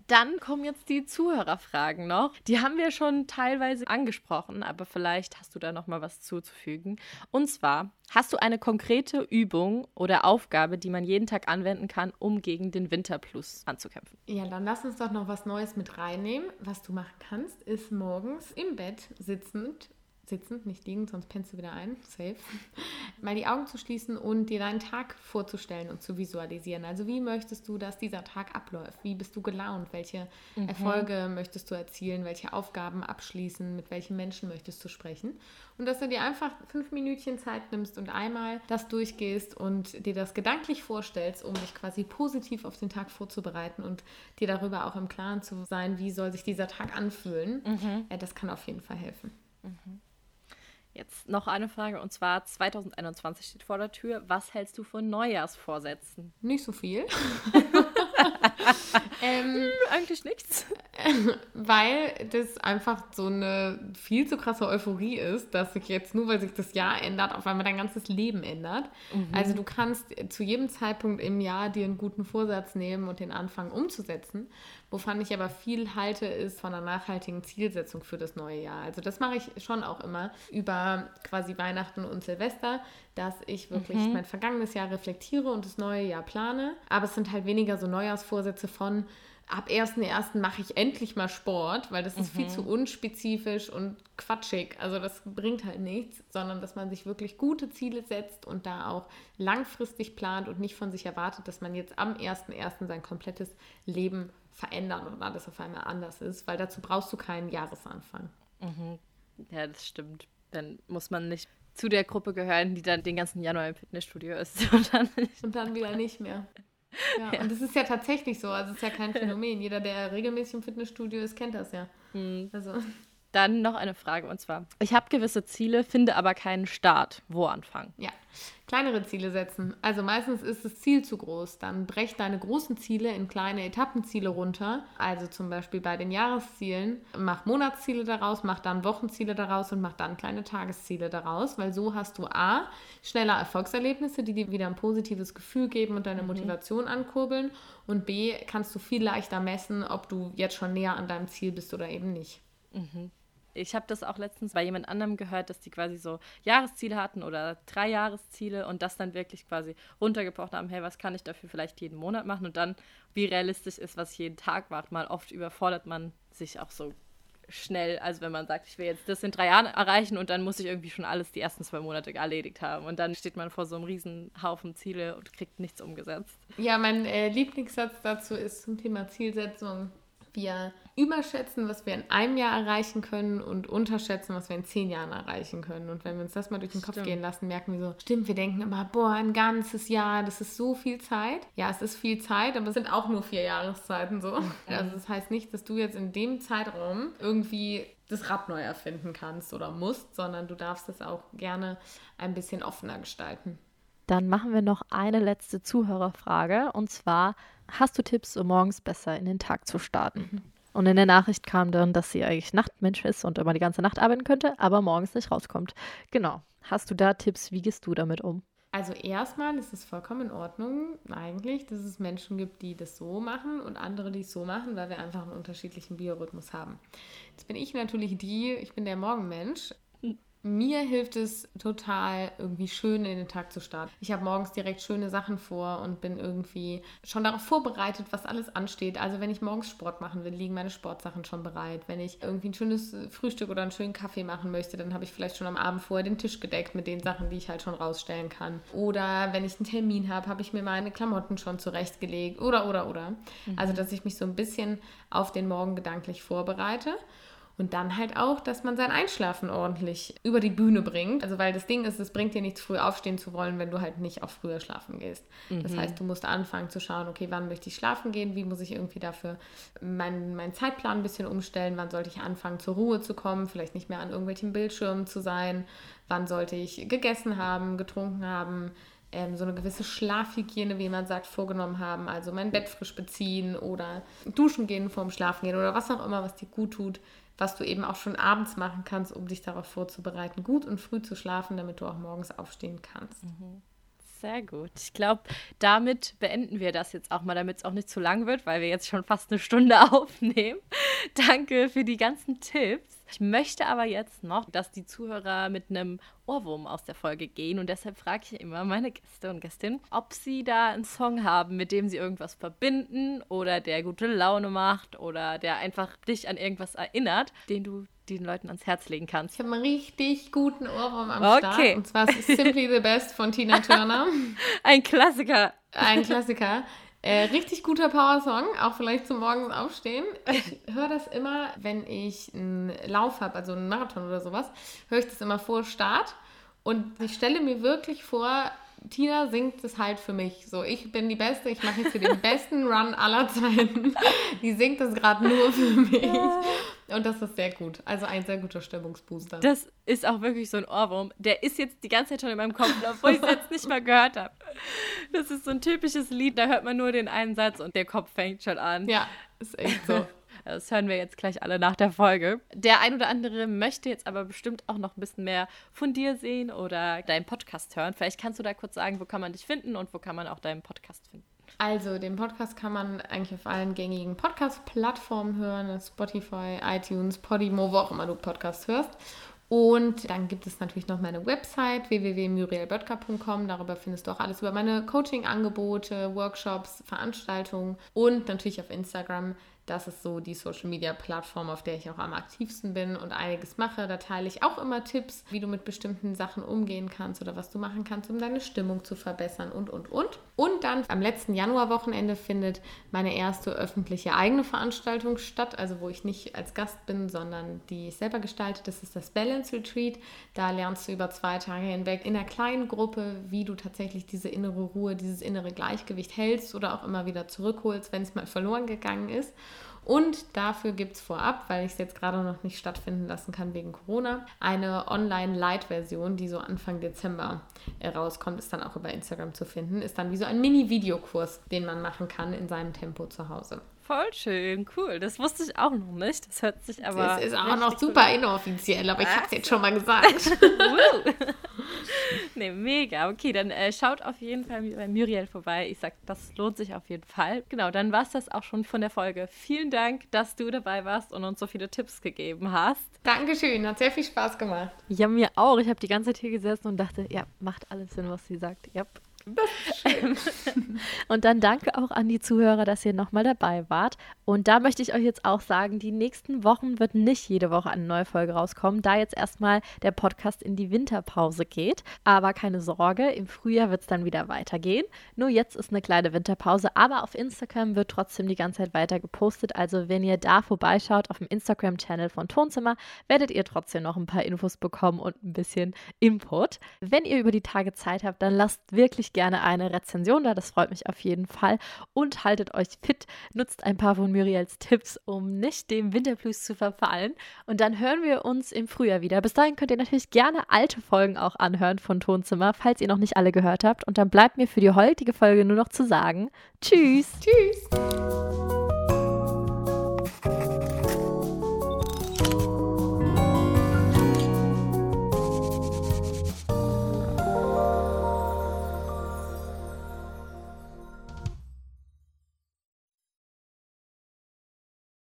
Dann kommen jetzt die Zuhörerfragen noch. Die haben wir schon teilweise angesprochen, aber vielleicht hast du da noch mal was zuzufügen. Und zwar, hast du eine konkrete Übung oder Aufgabe, die man jeden Tag anwenden kann, um gegen den Winterplus anzukämpfen? ja, dann lass uns doch noch was Neues mit reinnehmen. Was du machen kannst, ist morgens im Bett sitzend, sitzend, nicht liegend, sonst pennst du wieder ein, safe, mal die Augen zu schließen und dir deinen Tag vorzustellen und zu visualisieren. Also wie möchtest du, dass dieser Tag abläuft? Wie bist du gelaunt? Welche Erfolge möchtest du erzielen? Welche Aufgaben abschließen? Mit welchen Menschen möchtest du sprechen? Und dass du dir einfach fünf Minütchen Zeit nimmst und einmal das durchgehst und dir das gedanklich vorstellst, um dich quasi positiv auf den Tag vorzubereiten und dir darüber auch im Klaren zu sein, wie soll sich dieser Tag anfühlen. Äh, das kann auf jeden Fall helfen. Jetzt noch eine Frage und zwar 2021 steht vor der Tür. Was hältst du von Neujahrsvorsätzen? Nicht so viel. ähm, Eigentlich nichts. weil das einfach so eine viel zu krasse Euphorie ist, dass sich jetzt nur, weil sich das Jahr ändert, auf einmal dein ganzes Leben ändert. Also du kannst zu jedem Zeitpunkt im Jahr dir einen guten Vorsatz nehmen und den anfangen umzusetzen. Wovon ich aber viel halte, ist von einer nachhaltigen Zielsetzung für das neue Jahr. Also das mache ich schon auch immer über quasi Weihnachten und Silvester, dass ich wirklich mein vergangenes Jahr reflektiere und das neue Jahr plane. Aber es sind halt weniger so Neujahrsvorsätze von ab 1.1. mache ich endlich mal Sport, weil das ist viel zu unspezifisch und quatschig. Also das bringt halt nichts, sondern dass man sich wirklich gute Ziele setzt und da auch langfristig plant und nicht von sich erwartet, dass man jetzt am 1.1. sein komplettes Leben verändern und alles auf einmal anders ist, weil dazu brauchst du keinen Jahresanfang. Ja, das stimmt. Dann muss man nicht zu der Gruppe gehören, die dann den ganzen Januar im Fitnessstudio ist. Und dann Und dann wieder nicht mehr. Ja, und das ist ja tatsächlich so. Also es ist ja kein Phänomen. Jeder, der regelmäßig im Fitnessstudio ist, kennt das ja. Also Dann noch eine Frage und zwar: Ich habe gewisse Ziele, finde aber keinen Start. Wo anfangen? Ja, kleinere Ziele setzen. Also meistens ist das Ziel zu groß. Dann brech deine großen Ziele in kleine Etappenziele runter. Also zum Beispiel bei den Jahreszielen. Mach Monatsziele daraus, mach dann Wochenziele daraus und mach dann kleine Tagesziele daraus. Weil so hast du A, schneller Erfolgserlebnisse, die dir wieder ein positives Gefühl geben und deine Motivation ankurbeln. Und B, kannst du viel leichter messen, ob du jetzt schon näher an deinem Ziel bist oder eben nicht. Ich habe das auch letztens bei jemand anderem gehört, dass die quasi so Jahresziele hatten oder drei Jahresziele und das dann wirklich quasi runtergebrochen haben, hey, was kann ich dafür vielleicht jeden Monat machen und dann, wie realistisch ist, was ich jeden Tag macht. Mal oft überfordert man sich auch so schnell, also wenn man sagt, ich will jetzt das in drei Jahren erreichen und dann muss ich irgendwie schon alles die ersten zwei Monate erledigt haben und dann steht man vor so einem riesen Haufen Ziele und kriegt nichts umgesetzt. Ja, mein äh, Lieblingssatz dazu ist zum Thema Zielsetzung. Wir überschätzen, was wir in einem Jahr erreichen können und unterschätzen, was wir in zehn Jahren erreichen können. Und wenn wir uns das mal durch den Kopf stimmt. gehen lassen, merken wir so, stimmt, wir denken immer, boah, ein ganzes Jahr, das ist so viel Zeit. Ja, es ist viel Zeit, aber es sind auch nur vier Jahreszeiten so. Mhm. Also das heißt nicht, dass du jetzt in dem Zeitraum irgendwie das Rad neu erfinden kannst oder musst, sondern du darfst es auch gerne ein bisschen offener gestalten. Dann machen wir noch eine letzte Zuhörerfrage und zwar, hast du Tipps, um morgens besser in den Tag zu starten? Und in der Nachricht kam dann, dass sie eigentlich Nachtmensch ist und immer die ganze Nacht arbeiten könnte, aber morgens nicht rauskommt. Genau. Hast du da Tipps? Wie gehst du damit um? Also erstmal ist es vollkommen in Ordnung eigentlich, dass es Menschen gibt, die das so machen und andere, die es so machen, weil wir einfach einen unterschiedlichen Biorhythmus haben. Jetzt bin ich natürlich die, ich bin der Morgenmensch mir hilft es total, irgendwie schön in den Tag zu starten. Ich habe morgens direkt schöne Sachen vor und bin irgendwie schon darauf vorbereitet, was alles ansteht. Also wenn ich morgens Sport machen will, liegen meine Sportsachen schon bereit. Wenn ich irgendwie ein schönes Frühstück oder einen schönen Kaffee machen möchte, dann habe ich vielleicht schon am Abend vorher den Tisch gedeckt mit den Sachen, die ich halt schon rausstellen kann. Oder wenn ich einen Termin habe, habe ich mir meine Klamotten schon zurechtgelegt. Oder, oder, oder. Mhm. Also dass ich mich so ein bisschen auf den Morgen gedanklich vorbereite. Und dann halt auch, dass man sein Einschlafen ordentlich über die Bühne bringt. Also weil das Ding ist, es bringt dir nichts, früh aufstehen zu wollen, wenn du halt nicht auch früher schlafen gehst. Mhm. Das heißt, du musst anfangen zu schauen, okay, wann möchte ich schlafen gehen, wie muss ich irgendwie dafür meinen, meinen Zeitplan ein bisschen umstellen, wann sollte ich anfangen zur Ruhe zu kommen, vielleicht nicht mehr an irgendwelchen Bildschirmen zu sein, wann sollte ich gegessen haben, getrunken haben, ähm, so eine gewisse Schlafhygiene, wie man sagt, vorgenommen haben. Also mein Bett frisch beziehen oder duschen gehen vorm Schlafen gehen oder was auch immer, was dir gut tut was du eben auch schon abends machen kannst, um dich darauf vorzubereiten, gut und früh zu schlafen, damit du auch morgens aufstehen kannst. Mhm. Sehr gut. Ich glaube, damit beenden wir das jetzt auch mal, damit es auch nicht zu lang wird, weil wir jetzt schon fast eine Stunde aufnehmen. Danke für die ganzen Tipps. Ich möchte aber jetzt noch, dass die Zuhörer mit einem Ohrwurm aus der Folge gehen und deshalb frage ich immer meine Gäste und Gästinnen, ob sie da einen Song haben, mit dem sie irgendwas verbinden oder der gute Laune macht oder der einfach dich an irgendwas erinnert, den du den Leuten ans Herz legen kannst. Ich habe einen richtig guten Ohrwurm am okay. Start. Und zwar ist Simply the Best von Tina Turner. Ein Klassiker. Ein Klassiker. Äh, richtig guter Power-Song, auch vielleicht zum Morgens aufstehen. Ich höre das immer, wenn ich einen Lauf habe, also einen Marathon oder sowas, höre ich das immer vor Start. Und ich stelle mir wirklich vor, Tina singt es halt für mich. So, ich bin die Beste, ich mache jetzt hier den besten Run aller Zeiten. Die singt es gerade nur für mich. Ja. Und das ist sehr gut. Also ein sehr guter Stimmungsbooster. Das ist auch wirklich so ein Ohrwurm. Der ist jetzt die ganze Zeit schon in meinem Kopf, obwohl ich es jetzt nicht mal gehört habe. Das ist so ein typisches Lied, da hört man nur den einen Satz und der Kopf fängt schon an. Ja, ist echt so. Das hören wir jetzt gleich alle nach der Folge. Der ein oder andere möchte jetzt aber bestimmt auch noch ein bisschen mehr von dir sehen oder deinen Podcast hören. Vielleicht kannst du da kurz sagen, wo kann man dich finden und wo kann man auch deinen Podcast finden. Also, den Podcast kann man eigentlich auf allen gängigen Podcast-Plattformen hören: Spotify, iTunes, Podimo, wo auch immer du Podcasts hörst. Und dann gibt es natürlich noch meine Website www.murielböttger.com. Darüber findest du auch alles über meine Coaching-Angebote, Workshops, Veranstaltungen und natürlich auf Instagram das ist so die Social Media Plattform, auf der ich auch am aktivsten bin und einiges mache. Da teile ich auch immer Tipps, wie du mit bestimmten Sachen umgehen kannst oder was du machen kannst, um deine Stimmung zu verbessern und, und, und. Und dann am letzten Januarwochenende findet meine erste öffentliche eigene Veranstaltung statt, also wo ich nicht als Gast bin, sondern die ich selber gestalte. Das ist das Balance Retreat. Da lernst du über zwei Tage hinweg in einer kleinen Gruppe, wie du tatsächlich diese innere Ruhe, dieses innere Gleichgewicht hältst oder auch immer wieder zurückholst, wenn es mal verloren gegangen ist. Und dafür gibt es vorab, weil ich es jetzt gerade noch nicht stattfinden lassen kann wegen Corona, eine Online-Light-Version, die so Anfang Dezember rauskommt, ist dann auch über Instagram zu finden. Ist dann wie so ein Mini-Videokurs, den man machen kann in seinem Tempo zu Hause. Voll schön, cool. Das wusste ich auch noch nicht. Das hört sich aber. Das ist auch noch super cool. inoffiziell, aber ich habe es jetzt schon mal gesagt. nee, mega. Okay, dann äh, schaut auf jeden Fall bei Muriel vorbei. Ich sag, das lohnt sich auf jeden Fall. Genau, dann war es das auch schon von der Folge. Vielen Dank, dass du dabei warst und uns so viele Tipps gegeben hast. Dankeschön, hat sehr viel Spaß gemacht. Ja, mir auch. Ich habe die ganze Zeit hier gesessen und dachte, ja, macht alles Sinn, was sie sagt. Ja, und dann danke auch an die Zuhörer, dass ihr nochmal dabei wart. Und da möchte ich euch jetzt auch sagen, die nächsten Wochen wird nicht jede Woche eine neue Folge rauskommen, da jetzt erstmal der Podcast in die Winterpause geht. Aber keine Sorge, im Frühjahr wird es dann wieder weitergehen. Nur jetzt ist eine kleine Winterpause, aber auf Instagram wird trotzdem die ganze Zeit weiter gepostet. Also wenn ihr da vorbeischaut auf dem Instagram-Channel von Tonzimmer, werdet ihr trotzdem noch ein paar Infos bekommen und ein bisschen Input. Wenn ihr über die Tage Zeit habt, dann lasst wirklich gerne eine Rezension da. Das freut mich auf jeden Fall. Und haltet euch fit. Nutzt ein paar von Muriels Tipps, um nicht dem Winterblues zu verfallen. Und dann hören wir uns im Frühjahr wieder. Bis dahin könnt ihr natürlich gerne alte Folgen auch anhören von Tonzimmer, falls ihr noch nicht alle gehört habt. Und dann bleibt mir für die heutige Folge nur noch zu sagen: Tschüss. Tschüss.